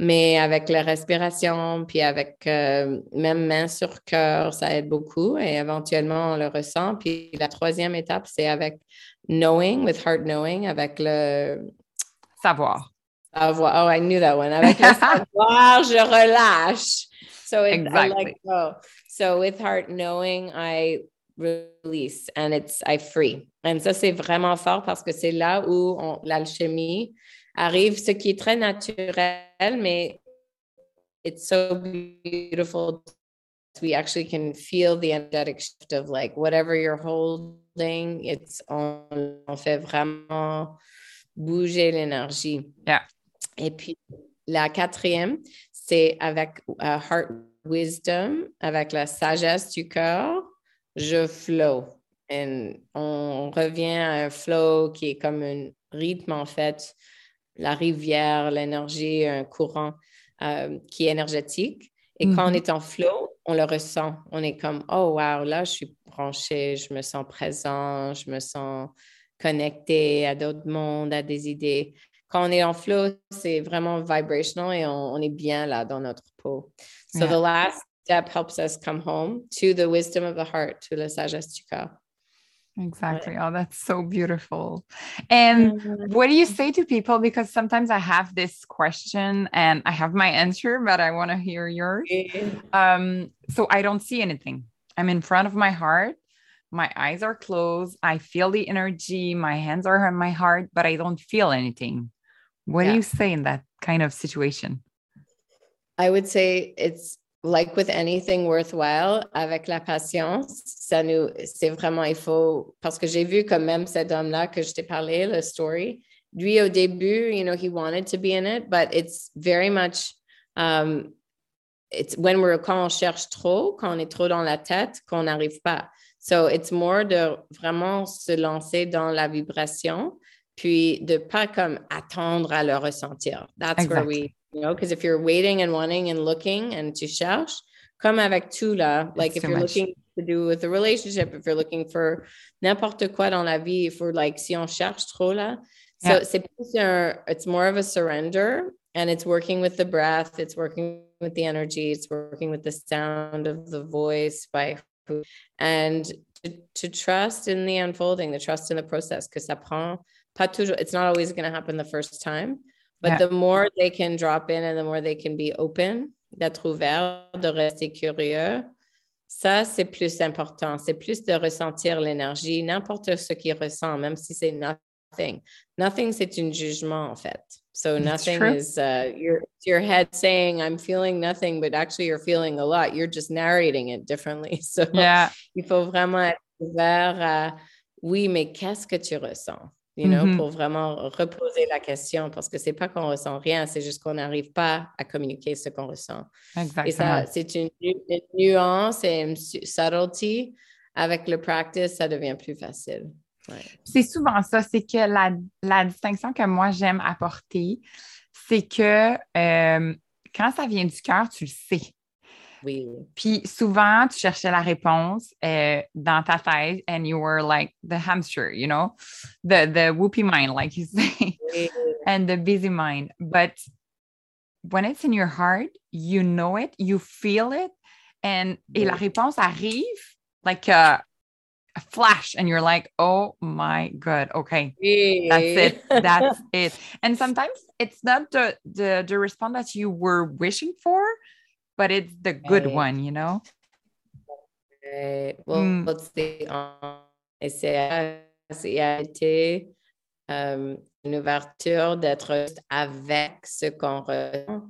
B: Mais avec la respiration, puis avec euh, même main sur cœur, ça aide beaucoup et éventuellement on le ressent. Puis la troisième étape, c'est avec knowing, with heart knowing, avec le
A: savoir.
B: Oh, I knew that one. Avec le [LAUGHS] savoir, je relâche. So it, exactly. I let go. So with heart knowing, I release and it's I free. And ça, c'est vraiment fort parce que c'est là où l'alchimie arrive, ce qui est très naturel, mais it's so beautiful. We actually can feel the energetic shift of like whatever you're holding, it's on, on fait vraiment bouger l'énergie.
A: Yeah.
B: Et puis, la quatrième, c'est avec uh, Heart Wisdom, avec la sagesse du cœur. je flow. Et on revient à un flow qui est comme un rythme, en fait, la rivière, l'énergie, un courant euh, qui est énergétique. Et quand on mm-hmm. est en flow, on le ressent. On est comme, oh, wow, là, je suis branché, je me sens présent, je me sens connecté à d'autres mondes, à des idées. Quand on est en flow, c'est vraiment vibrational et on, est bien là dans notre peau. So the last step helps us come home to the wisdom of the heart, to la sagesse du cœur.
A: Exactly. Oh, that's so beautiful. And what do you say to people? Because sometimes I have this question and I have my answer, but I want to hear yours. Um, so I don't see anything. I'm in front of my heart. My eyes are closed. I feel the energy. My hands are on my heart, but I don't feel anything. What yeah. do you say in that kind of situation?
B: I would say it's like with anything worthwhile, avec la patience, ça nous, c'est vraiment, il faut, parce que j'ai vu quand même cet homme-là que je t'ai parlé, le story, lui au début, you know, he wanted to be in it, but it's very much, um, it's when we're, quand on cherche trop, quand on est trop dans la tête, qu'on n'arrive pas. So it's more de vraiment se lancer dans la vibration, puis de pas comme attendre à le ressentir. That's exactly. where we you know, because if you're waiting and wanting and looking and to cherche, comme avec tout là, like if you're much. looking to do with a relationship, if you're looking for n'importe quoi dans la vie, for like si on cherche trop là, so yeah. c'est plus un, it's more of a surrender and it's working with the breath, it's working with the energy, it's working with the sound of the voice by who, and to, to trust in the unfolding, the trust in the process, because ça prend pas toujours, it's not always going to happen the first time. But yeah. the more they can drop in and the more they can be open, d'être ouvert, de rester curieux, ça, c'est plus important. C'est plus de ressentir l'énergie, n'importe ce qu'ils ressent, même si c'est nothing. Nothing, c'est un jugement, en fait. So nothing is uh, your, your head saying, I'm feeling nothing, but actually you're feeling a lot. You're just narrating it differently. [LAUGHS] So
A: yeah.
B: il faut vraiment être ouvert à, oui, mais qu'est-ce que tu ressens? You know, mm -hmm. pour vraiment reposer la question parce que c'est pas qu'on ressent rien, c'est juste qu'on n'arrive pas à communiquer ce qu'on ressent.
A: Exactement.
B: Et ça, c'est une, une, nuance et une subtlety. Avec le practice, ça devient plus facile. Ouais.
A: C'est souvent ça, c'est que la, la, distinction que moi j'aime apporter, c'est que euh, quand ça vient du cœur, tu le sais.
B: Oui.
A: Puis souvent, tu cherchais la réponse euh, dans ta tête and you were like the hamster, you know, the, the whoopee mind, like you say, oui. [LAUGHS] and the busy mind. But when it's in your heart, you know it, you feel it, and oui. et la réponse arrive like a, a, flash, and you're like, oh my God, okay, oui. that's it, that's [LAUGHS] it. And sometimes it's not the, the, the response that you were wishing for, but it's the good right. one, you know?
B: Right. Well, mm. let's see. C'est euh, une ouverture d'être avec ce qu'on ressent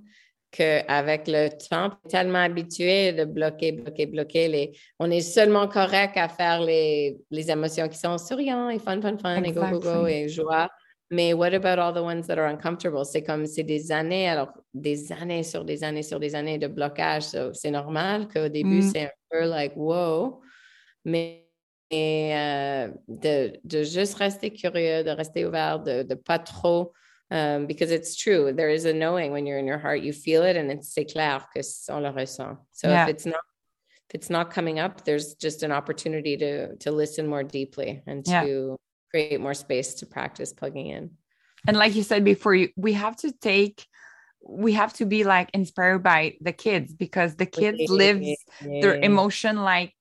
B: qu'avec le temps, tellement habitué de bloquer, bloquer, bloquer. Les, on est seulement correct à faire les, les émotions qui sont souriantes et fun, fun, fun, exactly. et go, go, go, et joie. Mais what about all the ones that are uncomfortable? C'est comme c'est des années, alors des années sur des années sur des années de blocage. So, c'est normal qu'au début, mm. c'est un peu like wow. Mais euh, de, de, juste rester curieux, de rester ouvert, de, de pas trop. Um, because it's true. There is a knowing when you're in your heart, you feel it, and it's c'est clair que on le ressent. So yeah. if it's not if it's not coming up, there's just an opportunity to to listen more deeply and to yeah create more space to practice plugging in.
A: And like you said before, you, we have to take we have to be like inspired by the kids because the kids live their emotion like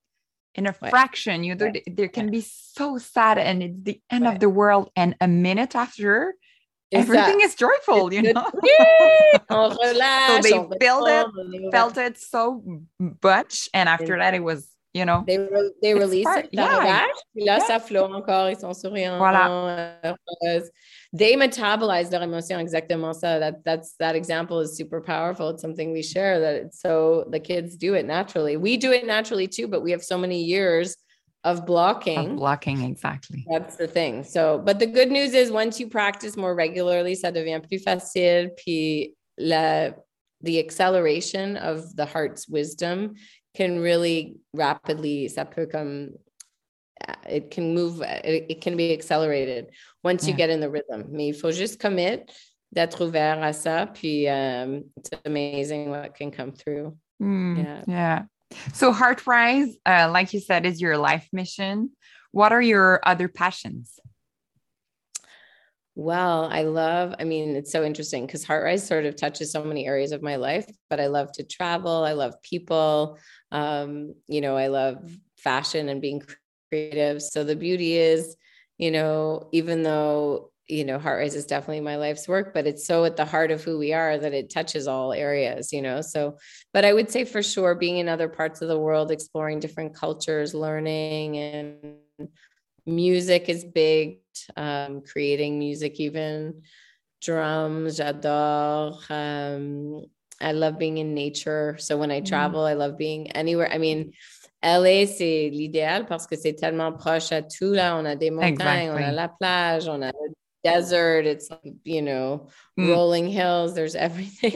A: in a fraction. You there, there can be so sad and it's the end of the world and a minute after everything is joyful you know? [LAUGHS] [LAUGHS] So they felt it felt it so much and after that it was you know.
B: They, re they release part, it yeah, là, yeah. ça flotte encore, ils sont souriants. Euh, voilà. They metabolize their emotion, exactement ça. That, that's, that example is super powerful. It's something we share that it's so the kids do it naturally. We do it naturally too, but we have so many years of blocking.
A: Of blocking, exactly.
B: That's the thing. So, but the good news is once you practice more regularly, ça devient plus facile. Puis la, the acceleration of the heart's wisdom can really rapidly, comme, uh, it can move, it, can be accelerated once you get in the rhythm. Mais il faut juste commit, d'être ouvert à ça, puis um, it's amazing what can come through.
A: Mm, yeah. Yeah. So HeartRise, uh, like you said, is your life mission. What are your other passions?
B: Well, I love, I mean, it's so interesting because HeartRise sort of touches so many areas of my life, but I love to travel. I love people. Um, you know, I love fashion and being creative. So the beauty is, you know, even though, you know, HeartRise is definitely my life's work, but it's so at the heart of who we are that it touches all areas, you know. So, but I would say for sure being in other parts of the world, exploring different cultures, learning and music is big um, creating music even drums j'adore um, i love being in nature so when i mm. travel mm. i love being anywhere i mean LA, c'est l'idéal parce que c'est tellement proche à tout. Là, on a des montagnes, exactly. on a la plage, on a the desert. It's like, you know, mm. rolling hills. There's everything.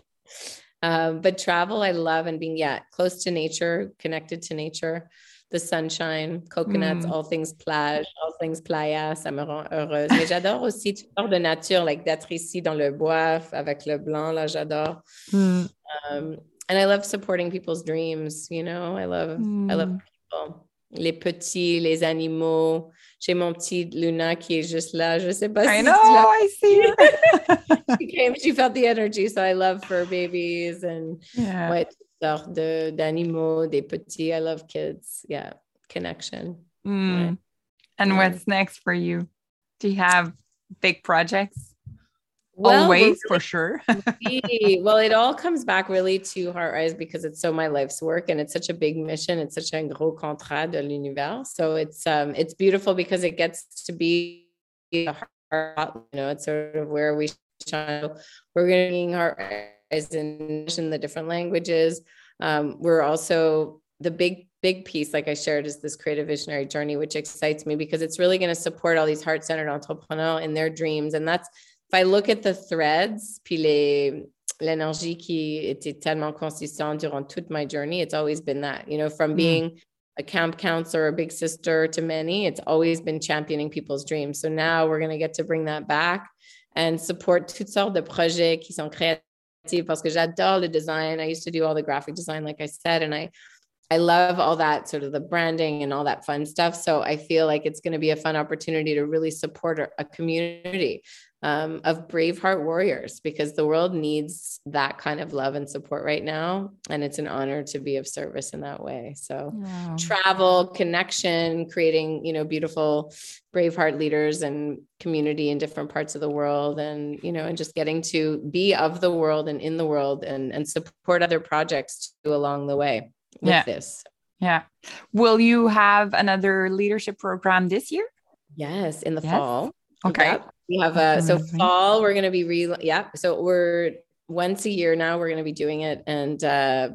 B: Um, [LAUGHS] but travel, I love and being, yeah, close to nature, connected to nature the sunshine, coconuts, mm. all things plage, all things playa, ça me rend heureuse. Mais j'adore aussi toutes sortes de nature, like d'être ici dans le bois avec le blanc, là, j'adore. Mm. Um, and I love supporting people's dreams, you know, I love, mm. I love mm. people. Les petits, les animaux. J'ai mon petit Luna qui est juste là. Je sais pas
A: I si know, I
B: see [LAUGHS] she came, she felt the energy. So I love fur babies and yeah. what sortes de, d'animaux, des petits. I love kids. Yeah, connection.
A: Mm. Yeah. And what's next for you? Do you have big projects? Well, Always, for sure. [LAUGHS]
B: well, it all comes back really to HeartRise because it's so my life's work and it's such a big mission. It's such a gros contrat de l'univers. So it's um it's beautiful because it gets to be the heart, you know, it's sort of where we shine. We're getting HeartRise in, in the different languages. Um, we're also the big big piece like i shared is this creative visionary journey which excites me because it's really going to support all these heart-centered entrepreneurs in their dreams and that's if i look at the threads puis les, l'énergie qui était tellement consistent durant toute my journey it's always been that you know from mm. being a camp counselor a big sister to many it's always been championing people's dreams so now we're going to get to bring that back and support toutes sortes de projets qui sont créatifs parce que j'adore le design. I used to do all the graphic design, like I said, and I I love all that sort of the branding and all that fun stuff. So I feel like it's going to be a fun opportunity to really support a, a community um, of brave heart warriors because the world needs that kind of love and support right now. And it's an honor to be of service in that way. So wow. travel, connection, creating, you know, beautiful brave heart leaders and community in different parts of the world and, you know, and just getting to be of the world and in the world and, and support other projects too along the way with yeah. this.
A: Yeah. Will you have another leadership program this year?
B: Yes, in the yes. fall. Okay. Yep. We have a so fall we're going to be re yeah, so we're once a year now we're going to be doing it and uh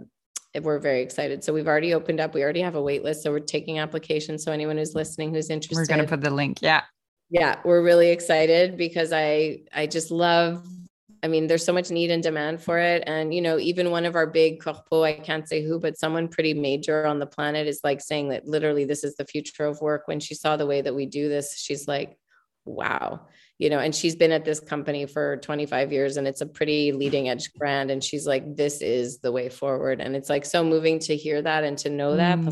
B: we're very excited. So we've already opened up. We already have a wait list. So we're taking applications. So anyone who's listening who's interested.
A: We're going to put the link. Yeah.
B: Yeah, we're really excited because I I just love I mean, there's so much need and demand for it. And, you know, even one of our big corpo, I can't say who, but someone pretty major on the planet is like saying that literally this is the future of work. When she saw the way that we do this, she's like, wow, you know, and she's been at this company for 25 years and it's a pretty leading edge brand. And she's like, this is the way forward. And it's like so moving to hear that and to know that. Mm.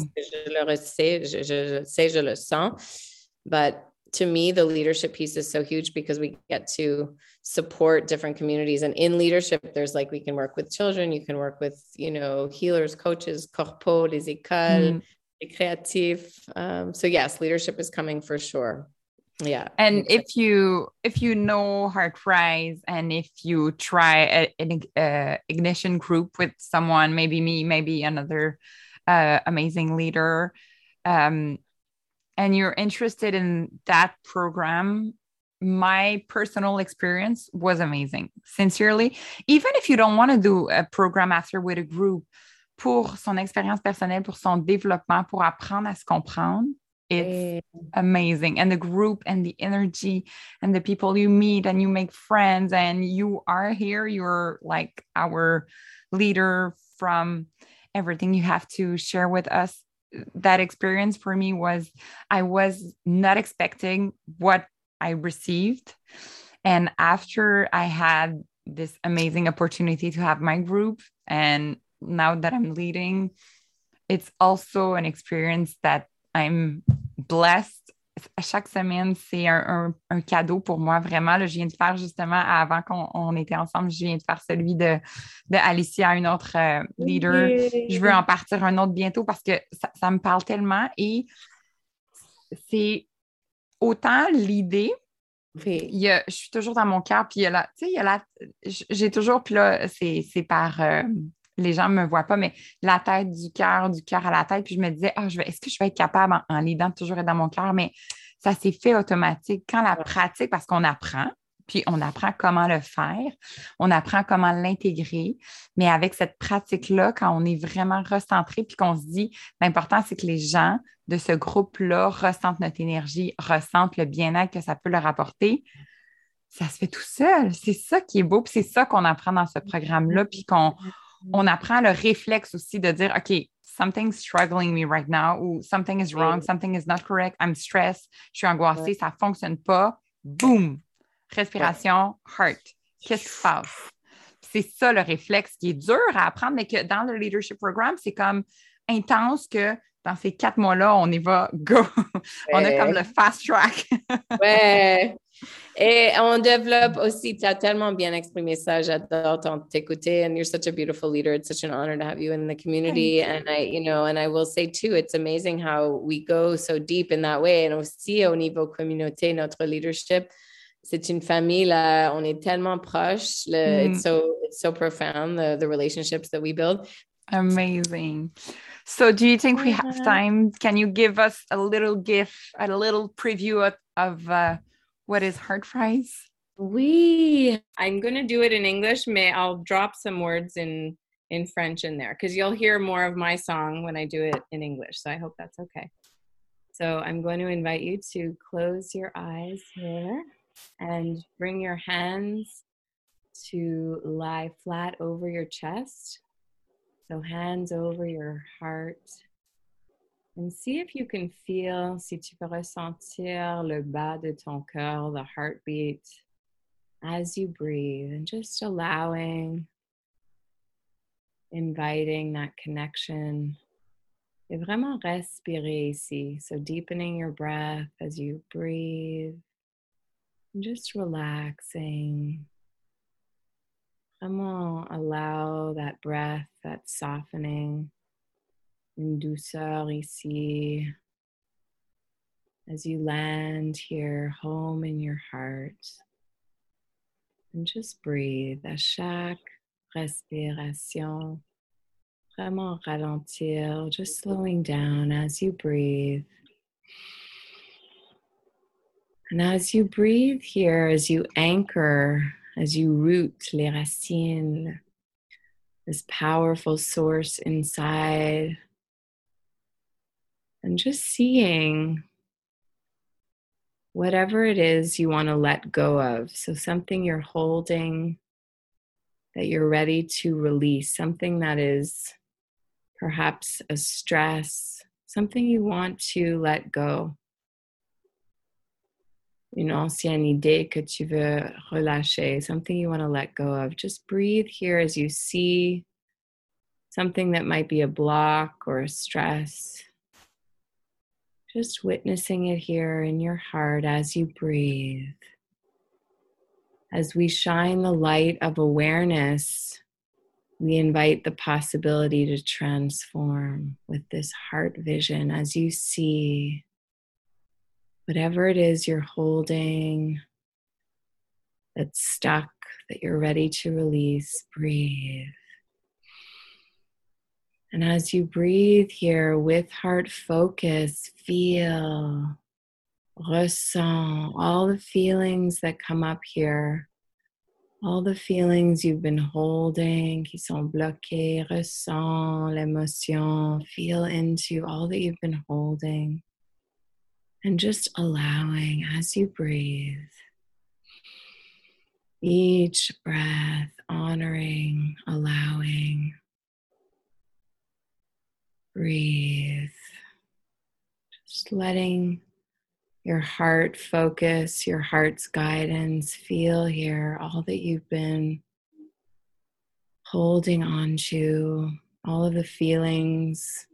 B: But to me, the leadership piece is so huge because we get to support different communities. And in leadership, there's like we can work with children, you can work with, you know, healers, coaches, corpo, les écoles, mm. les créatifs. Um, so yes, leadership is coming for sure. Yeah.
A: And if you if you know HeartRise and if you try an ignition group with someone, maybe me, maybe another uh, amazing leader, um, and you're interested in that program, my personal experience was amazing. Sincerely, even if you don't want to do a program after with a group, pour son expérience personnelle, pour son développement, pour apprendre à se comprendre, it's eh. amazing. And the group and the energy and the people you meet and you make friends and you are here, you're like our leader from everything you have to share with us. That experience for me was I was not expecting what I received. And after I had this amazing opportunity to have my group, and now that I'm leading, it's also an experience that I'm blessed. À chaque semaine, c'est un, un, un, cadeau pour moi, vraiment. Là, je viens de faire justement, avant qu'on était ensemble, je viens de faire celui de, de Alicia, une autre euh, leader. Je veux en partir un autre bientôt parce que ça, ça me parle tellement et c'est autant l'idée il y a, je suis toujours dans mon cœur, puis il y a la, tu sais, il y a la, j'ai toujours, puis là, c'est, c'est par, euh, les gens ne me voient pas, mais la tête du cœur, du cœur à la tête, puis je me disais, ah, je vais, est-ce que je vais être capable en, en l'aidant toujours être dans mon cœur, mais ça s'est fait automatique. Quand la pratique, parce qu'on apprend, puis on apprend comment le faire, on apprend comment l'intégrer. Mais avec cette pratique-là, quand on est vraiment recentré, puis qu'on se dit, l'important, c'est que les gens de ce groupe-là ressentent notre énergie, ressentent le bien-être que ça peut leur apporter, ça se fait tout seul. C'est ça qui est beau, puis c'est ça qu'on apprend dans ce programme-là, puis qu'on on apprend le réflexe aussi de dire, OK, something's struggling me right now, ou something is wrong, something is not correct, I'm stressed, je suis angoissée, ça ne fonctionne pas. Boom! respiration, heart. Qu'est-ce qui se passe? C'est ça le réflexe qui est dur à apprendre, mais que dans le leadership programme, c'est comme intense que dans ces quatre mois-là, on y va go. [LAUGHS] on a comme le fast track.
C: ouais. Et on développe aussi, tu as tellement bien exprimé ça, j'adore t'écouter, and you're such a beautiful leader. It's such an honor to have you in the community. And I, you know, and I will say too, it's amazing how we go so deep in that way. And aussi au niveau communauté, notre leadership, c'est une famille là, on est tellement proches. Le, mm. It's so it's so profound the the relationships that we build.
A: Amazing. So, do you think we have time? Can you give us a little gift, a little preview of, of uh, what is HeartRise?
C: We. I'm going to do it in English. May I'll drop some words in in French in there because you'll hear more of my song when I do it in English. So I hope that's okay. So I'm going to invite you to close your eyes here and bring your hands to lie flat over your chest. So, hands over your heart. And see if you can feel, si tu peux ressentir le bas de ton cœur, the heartbeat, as you breathe, and just allowing, inviting that connection. Et vraiment respirer ici. So, deepening your breath as you breathe just relaxing. Vraiment allow that breath, that softening, une douceur ici as you land here home in your heart. And just breathe à chaque respiration. Vraiment ralentir, just slowing down as you breathe. And as you breathe here, as you anchor, as you root les racines, this powerful source inside, and just seeing whatever it is you want to let go of. So, something you're holding that you're ready to release, something that is perhaps a stress, something you want to let go une ancienne idée que tu veux relâcher, something you want to let go of. Just breathe here as you see something that might be a block or a stress. Just witnessing it here in your heart as you breathe. As we shine the light of awareness, we invite the possibility to transform with this heart vision as you see whatever it is you're holding that's stuck, that you're ready to release, breathe. And as you breathe here with heart focus, feel, ressent all the feelings that come up here, all the feelings you've been holding, qui sont bloqués, ressent l'émotion, feel into all that you've been holding. And just allowing as you breathe, each breath honoring, allowing, Breathe. Just letting your heart focus, your heart's guidance, feel here all that you've been holding on to, all of the feelings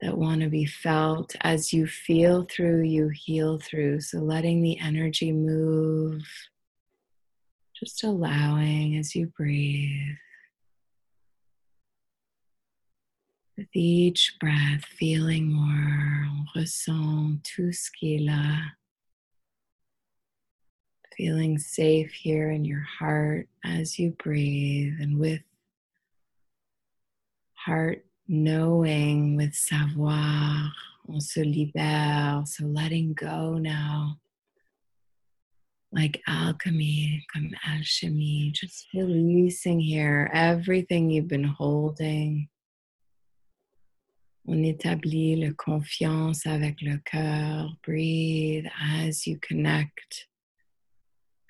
C: that want to be felt. As you feel through, you heal through. So letting the energy move, just allowing as you breathe. With each breath, feeling more, on ressent tout ce qui est là. Feeling safe here in your heart as you breathe, and with heart knowing, with savoir, on se libère. So letting go now, like alchemy, comme alchemy, just releasing here everything you've been holding On établit la confiance avec le cœur. Breathe as you connect,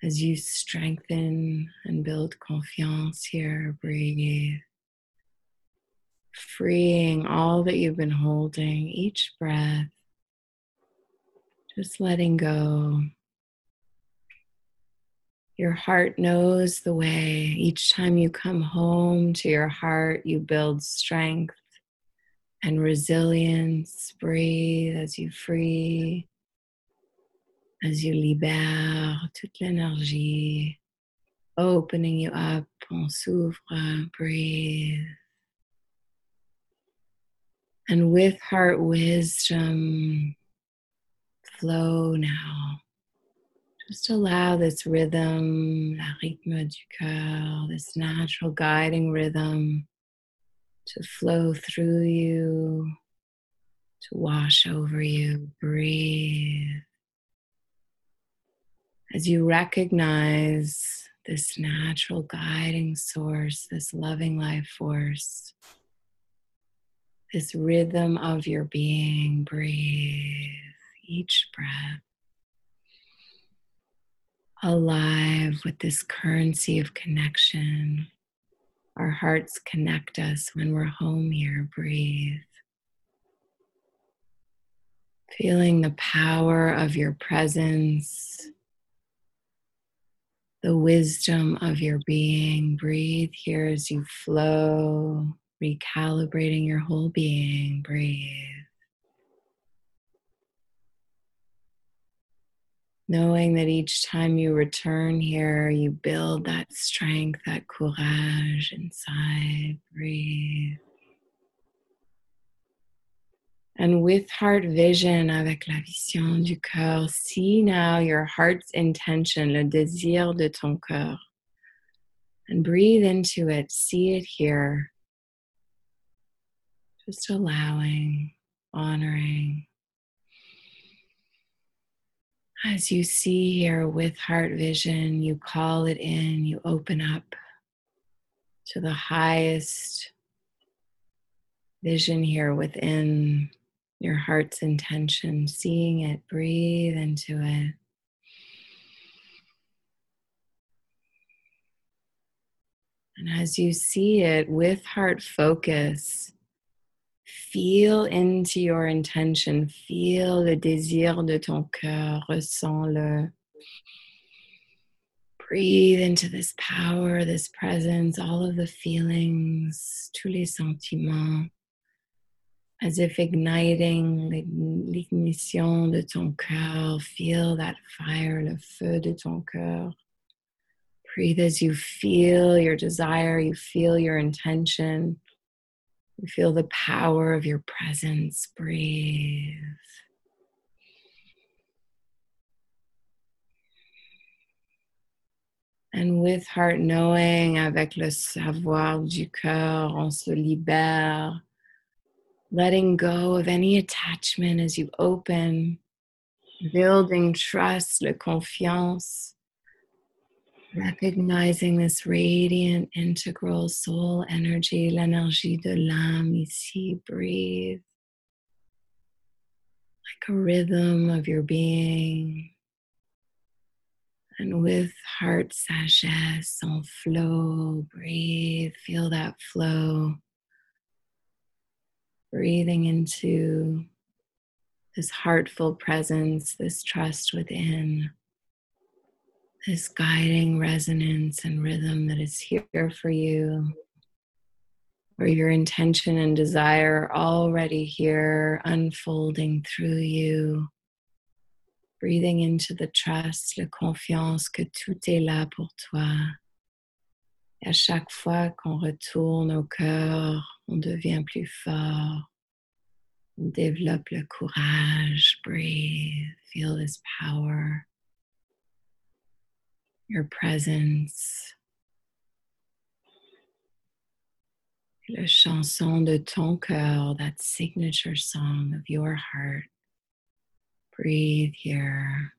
C: as you strengthen and build confiance here. Breathe. Freeing all that you've been holding, each breath. Just letting go. Your heart knows the way. Each time you come home to your heart, you build strength and resilience. Breathe as you free, as you libère toute l'énergie, opening you up. On s'ouvre, breathe. And with heart wisdom, flow now. Just allow this rhythm, la rythme du cœur, this natural guiding rhythm to flow through you, to wash over you. Breathe. As you recognize this natural guiding source, this loving life force, this rhythm of your being, breathe each breath. Alive with this currency of connection our hearts connect us when we're home here. Breathe. Feeling the power of your presence, the wisdom of your being. Breathe here as you flow, recalibrating your whole being. Breathe. Knowing that each time you return here, you build that strength, that courage inside. Breathe. And with heart vision, avec la vision du cœur, see now your heart's intention, le désir de ton cœur. And breathe into it, see it here. Just allowing, honoring. As you see here with heart vision, you call it in, you open up to the highest vision here within your heart's intention, seeing it, breathe into it. And as you see it with heart focus, Feel into your intention. Feel le désir de ton cœur. Ressens-le. Breathe into this power, this presence, all of the feelings, tous les sentiments, as if igniting l'ignition de ton cœur. Feel that fire, le feu de ton cœur. Breathe as you feel your desire, you feel your intention. You feel the power of your presence. Breathe. And with heart knowing, avec le savoir du cœur, on se libère. Letting go of any attachment as you open, building trust, le confiance. Recognizing this radiant, integral soul energy, l'énergie de l'âme ici, breathe like a rhythm of your being. And with heart sagesse on flow, breathe, feel that flow. breathing into this heartful presence, this trust within, this guiding resonance and rhythm that is here for you, where your intention and desire are already here, unfolding through you. Breathing into the trust, la confiance que tout est là pour toi. Et à chaque fois qu'on retourne au cœur, on devient plus fort. On développe le courage. Breathe. Feel this power. Your presence. Le chanson de ton cœur, that signature song of your heart. Breathe here.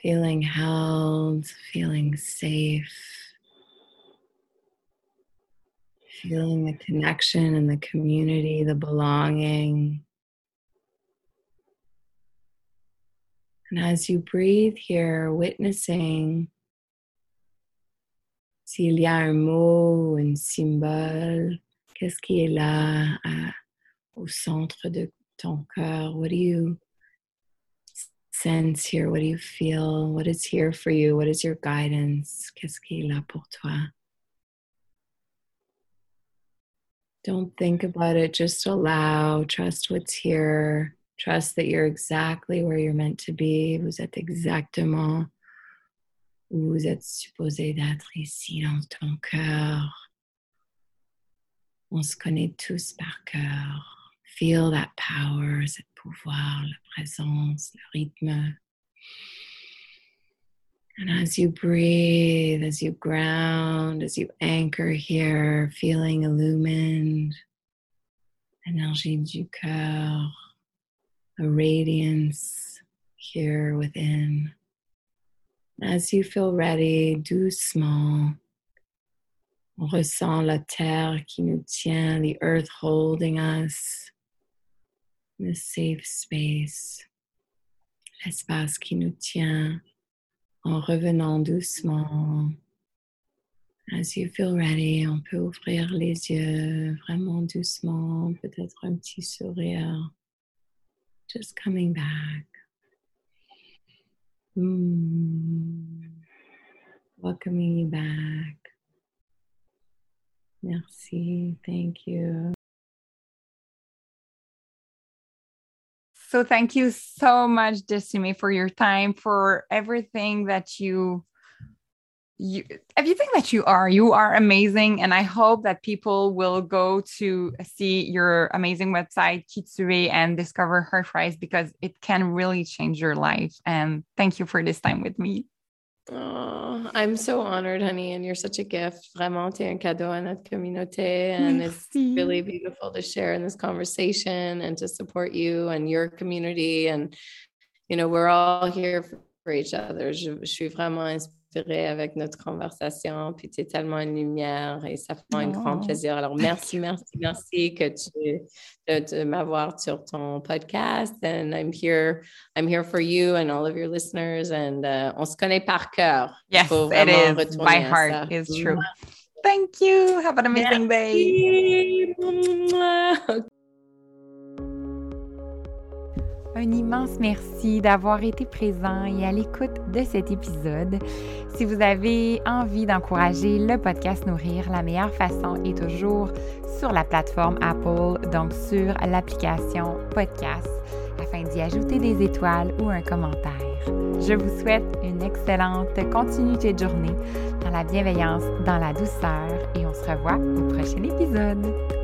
C: Feeling held, feeling safe, feeling the connection and the community, the belonging. And as you breathe here, witnessing s'il y a un mot, un symbole, qu'est-ce qui est là à, au centre de ton cœur? What do you sense here? What do you feel? What is here for you? What is your guidance? Qu'est-ce qui est là pour toi? Don't think about it, just allow, trust what's here, trust that you're exactly where you're meant to be. Vous êtes exactement où vous êtes supposé d'être ici dans ton cœur. On se connaît tous par cœur. Feel that power, cette pouvoir, la présence, le rythme. And as you breathe, as you ground, as you anchor here, feeling illumined, énergie du cœur, a radiance here within. As you feel ready, doucement, on ressent la terre qui nous tient, the earth holding us. the safe space, l'espace qui nous tient en revenant doucement. As you feel ready, on peut ouvrir les yeux vraiment doucement, peut-être un petit sourire. Just coming back. Mm. Welcoming you back. Merci. Thank you.
A: So thank you so much, Destiny, for your time, for everything that you you everything that you are. You are amazing. And I hope that people will go to see your amazing website, Kitsue, and discover HeartRise because it can really change your life. And thank you for this time with me.
C: Oh, I'm so honored, honey, and you're such a gift. Vraiment, t'es un cadeau à notre communauté, and Merci. it's really beautiful to share in this conversation and to support you and your community. And you know, we're all here for each other. Je, je suis vraiment inspirée avec notre conversation. Puis tu es tellement une lumière et ça fait un grand plaisir. Alors merci, merci, merci que tu de, m'avoir sur ton podcast. And I'm here, I'm here for you and all of your listeners. And uh, on se connaît par cœur.
A: Yes, it is. My heart is true. Thank you. Have an amazing merci. day. Un immense merci d'avoir été présent et à l'écoute de cet épisode. Si vous avez envie d'encourager le podcast Nourrir, la meilleure façon est toujours sur la plateforme Apple, donc sur l'application podcast, afin d'y ajouter des étoiles ou un commentaire. Je vous souhaite une excellente continuité de journée dans la bienveillance, dans la douceur et on se revoit au prochain épisode.